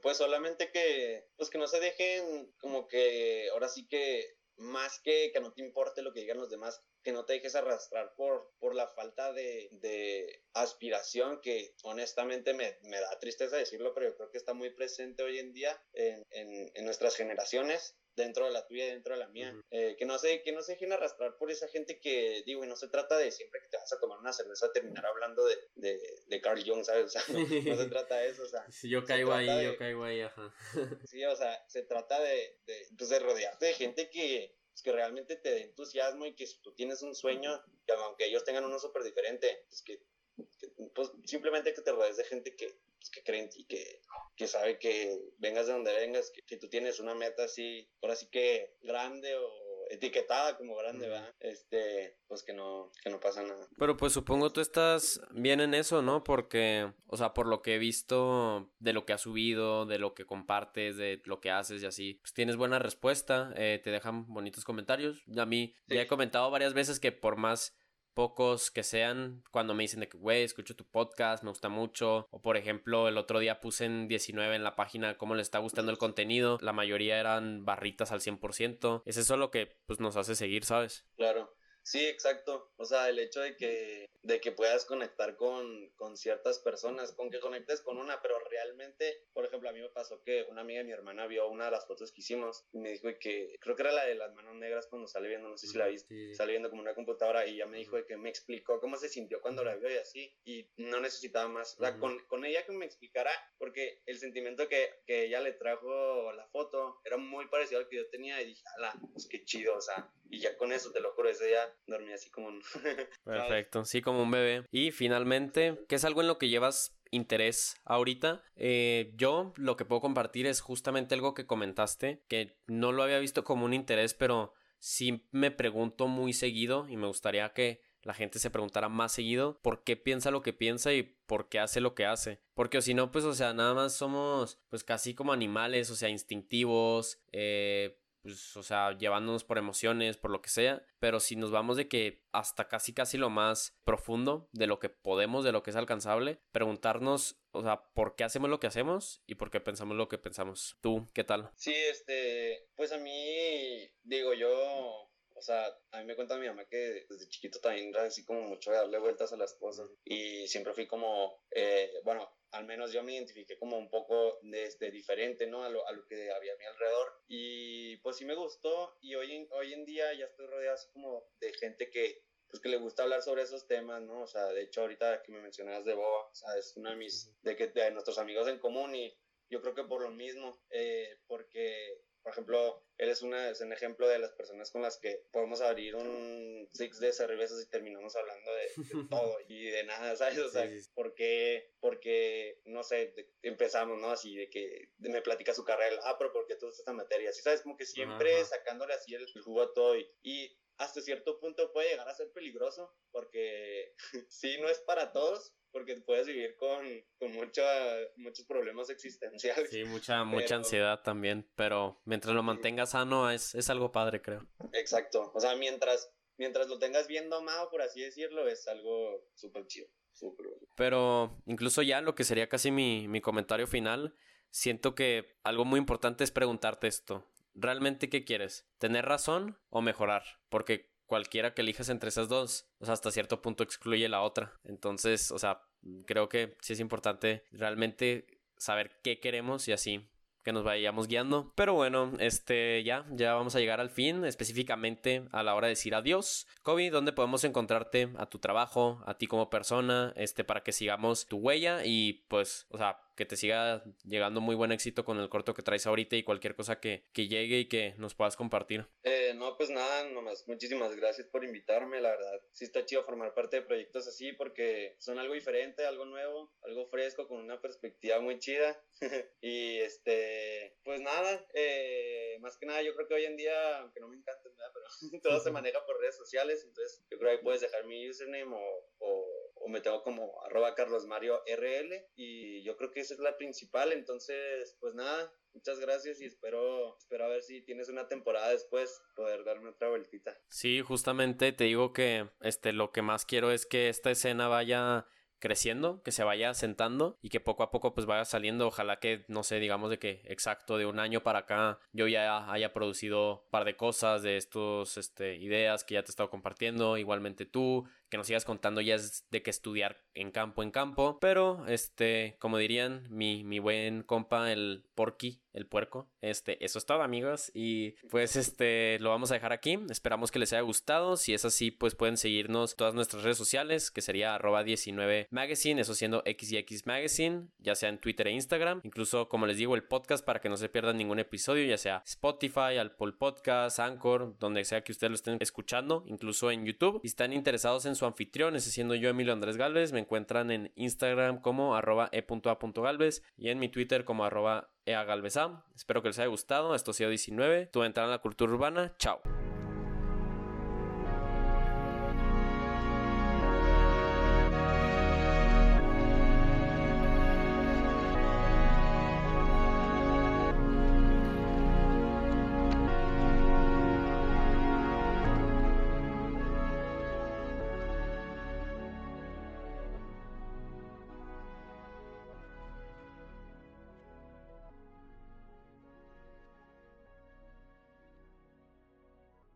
Pues solamente que, pues que no se dejen como que, ahora sí que más que que no te importe lo que digan los demás, que no te dejes arrastrar por, por la falta de, de aspiración que honestamente me, me, da tristeza decirlo, pero yo creo que está muy presente hoy en día en, en, en nuestras generaciones dentro de la tuya dentro de la mía. Eh, que, no se, que no se dejen arrastrar por esa gente que, digo, y no se trata de siempre que te vas a tomar una cerveza terminar hablando de, de, de Carl Jung, ¿sabes? O sea, no, se trata de eso, o sea. Si yo caigo ahí, yo caigo ahí, ajá. sí, o sea, se trata de, de, pues de rodearte de gente que, pues, que realmente te dé entusiasmo y que si tú tienes un sueño, que aunque ellos tengan uno súper diferente, pues que, pues simplemente que te rodees de gente que, pues, que cree en ti, que, que sabe que vengas de donde vengas, que, que tú tienes una meta así, por así que grande o etiquetada como grande, ¿verdad? Este, pues que no, que no pasa nada. Pero pues supongo tú estás bien en eso, ¿no? Porque, o sea, por lo que he visto de lo que has subido, de lo que compartes, de lo que haces y así, pues tienes buena respuesta, eh, te dejan bonitos comentarios. A mí ya he comentado varias veces que por más pocos que sean, cuando me dicen de que, güey, escucho tu podcast, me gusta mucho, o por ejemplo, el otro día puse en 19 en la página cómo le está gustando el contenido, la mayoría eran barritas al 100%, es eso lo que pues nos hace seguir, ¿sabes? Claro. Sí, exacto. O sea, el hecho de que, de que puedas conectar con, con, ciertas personas, con que conectes con una, pero realmente, por ejemplo, a mí me pasó que una amiga de mi hermana vio una de las fotos que hicimos y me dijo que, creo que era la de las manos negras cuando sale viendo, no sé si la viste, sale viendo como una computadora y ya me dijo que me explicó cómo se sintió cuando la vio y así, y no necesitaba más. O sea, con, con, ella que me explicara, porque el sentimiento que, que ella le trajo la foto era muy parecido al que yo tenía y dije, ala, pues qué chido, o sea, y ya con eso, te lo juro, ese día dormí así como un... Perfecto, sí, como un bebé. Y finalmente, ¿qué es algo en lo que llevas interés ahorita. Eh, yo lo que puedo compartir es justamente algo que comentaste, que no lo había visto como un interés, pero sí me pregunto muy seguido y me gustaría que la gente se preguntara más seguido por qué piensa lo que piensa y por qué hace lo que hace. Porque si no, pues, o sea, nada más somos, pues, casi como animales, o sea, instintivos, eh, pues, o sea, llevándonos por emociones, por lo que sea, pero si nos vamos de que hasta casi casi lo más profundo de lo que podemos, de lo que es alcanzable, preguntarnos, o sea, por qué hacemos lo que hacemos y por qué pensamos lo que pensamos. ¿Tú qué tal? Sí, este, pues a mí, digo yo, o sea, a mí me cuenta mi mamá que desde chiquito también era así como mucho de darle vueltas a las cosas y siempre fui como, eh, bueno, al menos yo me identifiqué como un poco de, este, diferente, ¿no? A lo, a lo, que había a mi alrededor. Y pues sí me gustó y hoy en, hoy en día ya estoy rodeado así como de gente que, pues que le gusta hablar sobre esos temas, ¿no? O sea, de hecho ahorita que me mencionabas de Boba, o sea, es uno de mis, de, que, de nuestros amigos en común y yo creo que por lo mismo, eh, porque por ejemplo, él es, una, es un ejemplo de las personas con las que podemos abrir un six de cervezas y terminamos hablando de, todo y de nada, ¿sabes? O sea, porque, porque, no sé, empezamos, ¿no? Así de que me platica su carrera, ah, pero porque tú esta materia, así, ¿sabes? Como que siempre sacándole así el, jugo a todo y, y hasta cierto punto puede llegar a ser peligroso porque sí, no es para todos, porque puedes vivir con, con muchos problemas existenciales. Sí, mucha, mucha ansiedad también, pero mientras lo mantengas sano es, es algo padre, creo. Exacto, o sea, mientras, mientras lo tengas bien domado, por así decirlo, es algo súper chido. Super. Pero incluso ya lo que sería casi mi, mi comentario final, siento que algo muy importante es preguntarte esto. ¿Realmente qué quieres? ¿Tener razón o mejorar? Porque cualquiera que elijas entre esas dos, o sea, hasta cierto punto excluye la otra. Entonces, o sea, creo que sí es importante realmente saber qué queremos y así que nos vayamos guiando. Pero bueno, este ya, ya vamos a llegar al fin, específicamente a la hora de decir adiós. Kobe, ¿dónde podemos encontrarte a tu trabajo, a ti como persona, este, para que sigamos tu huella y pues, o sea, que te siga llegando muy buen éxito con el corto que traes ahorita y cualquier cosa que, que llegue y que nos puedas compartir. Eh, no, pues nada, nomás muchísimas gracias por invitarme, la verdad. Sí está chido formar parte de proyectos así porque son algo diferente, algo nuevo, algo fresco, con una perspectiva muy chida. y este, pues nada, eh, más que nada yo creo que hoy en día, aunque no me encanta, pero todo se maneja por redes sociales, entonces yo creo que ahí puedes dejar mi username o, o, o me tengo como arroba rl y yo creo que esa es la principal, entonces pues nada, muchas gracias y espero, espero a ver si tienes una temporada después poder darme otra vueltita. Sí, justamente te digo que este lo que más quiero es que esta escena vaya creciendo, que se vaya sentando y que poco a poco pues vaya saliendo. Ojalá que, no sé, digamos de que exacto de un año para acá yo ya haya producido un par de cosas de estos este, ideas que ya te he estado compartiendo. Igualmente tú, que nos sigas contando ya de que estudiar en campo en campo. Pero, este, como dirían mi, mi buen compa, el Porky, el puerco. Este, eso es todo, amigos. Y pues, este, lo vamos a dejar aquí. Esperamos que les haya gustado. Si es así, pues pueden seguirnos todas nuestras redes sociales, que sería arroba 19 magazine, eso siendo XX Magazine, ya sea en Twitter e Instagram. Incluso, como les digo, el podcast para que no se pierdan ningún episodio, ya sea Spotify, Apple Podcast, Anchor, donde sea que ustedes lo estén escuchando, incluso en YouTube. Si están interesados en su anfitrión, ese siendo yo, Emilio Andrés Galvez, me encuentran en Instagram como arroba e.a.galvez y en mi Twitter como arroba eagalveza. Espero que les haya gustado. Esto ha sido 19. Tu entrada en la cultura urbana. Chao.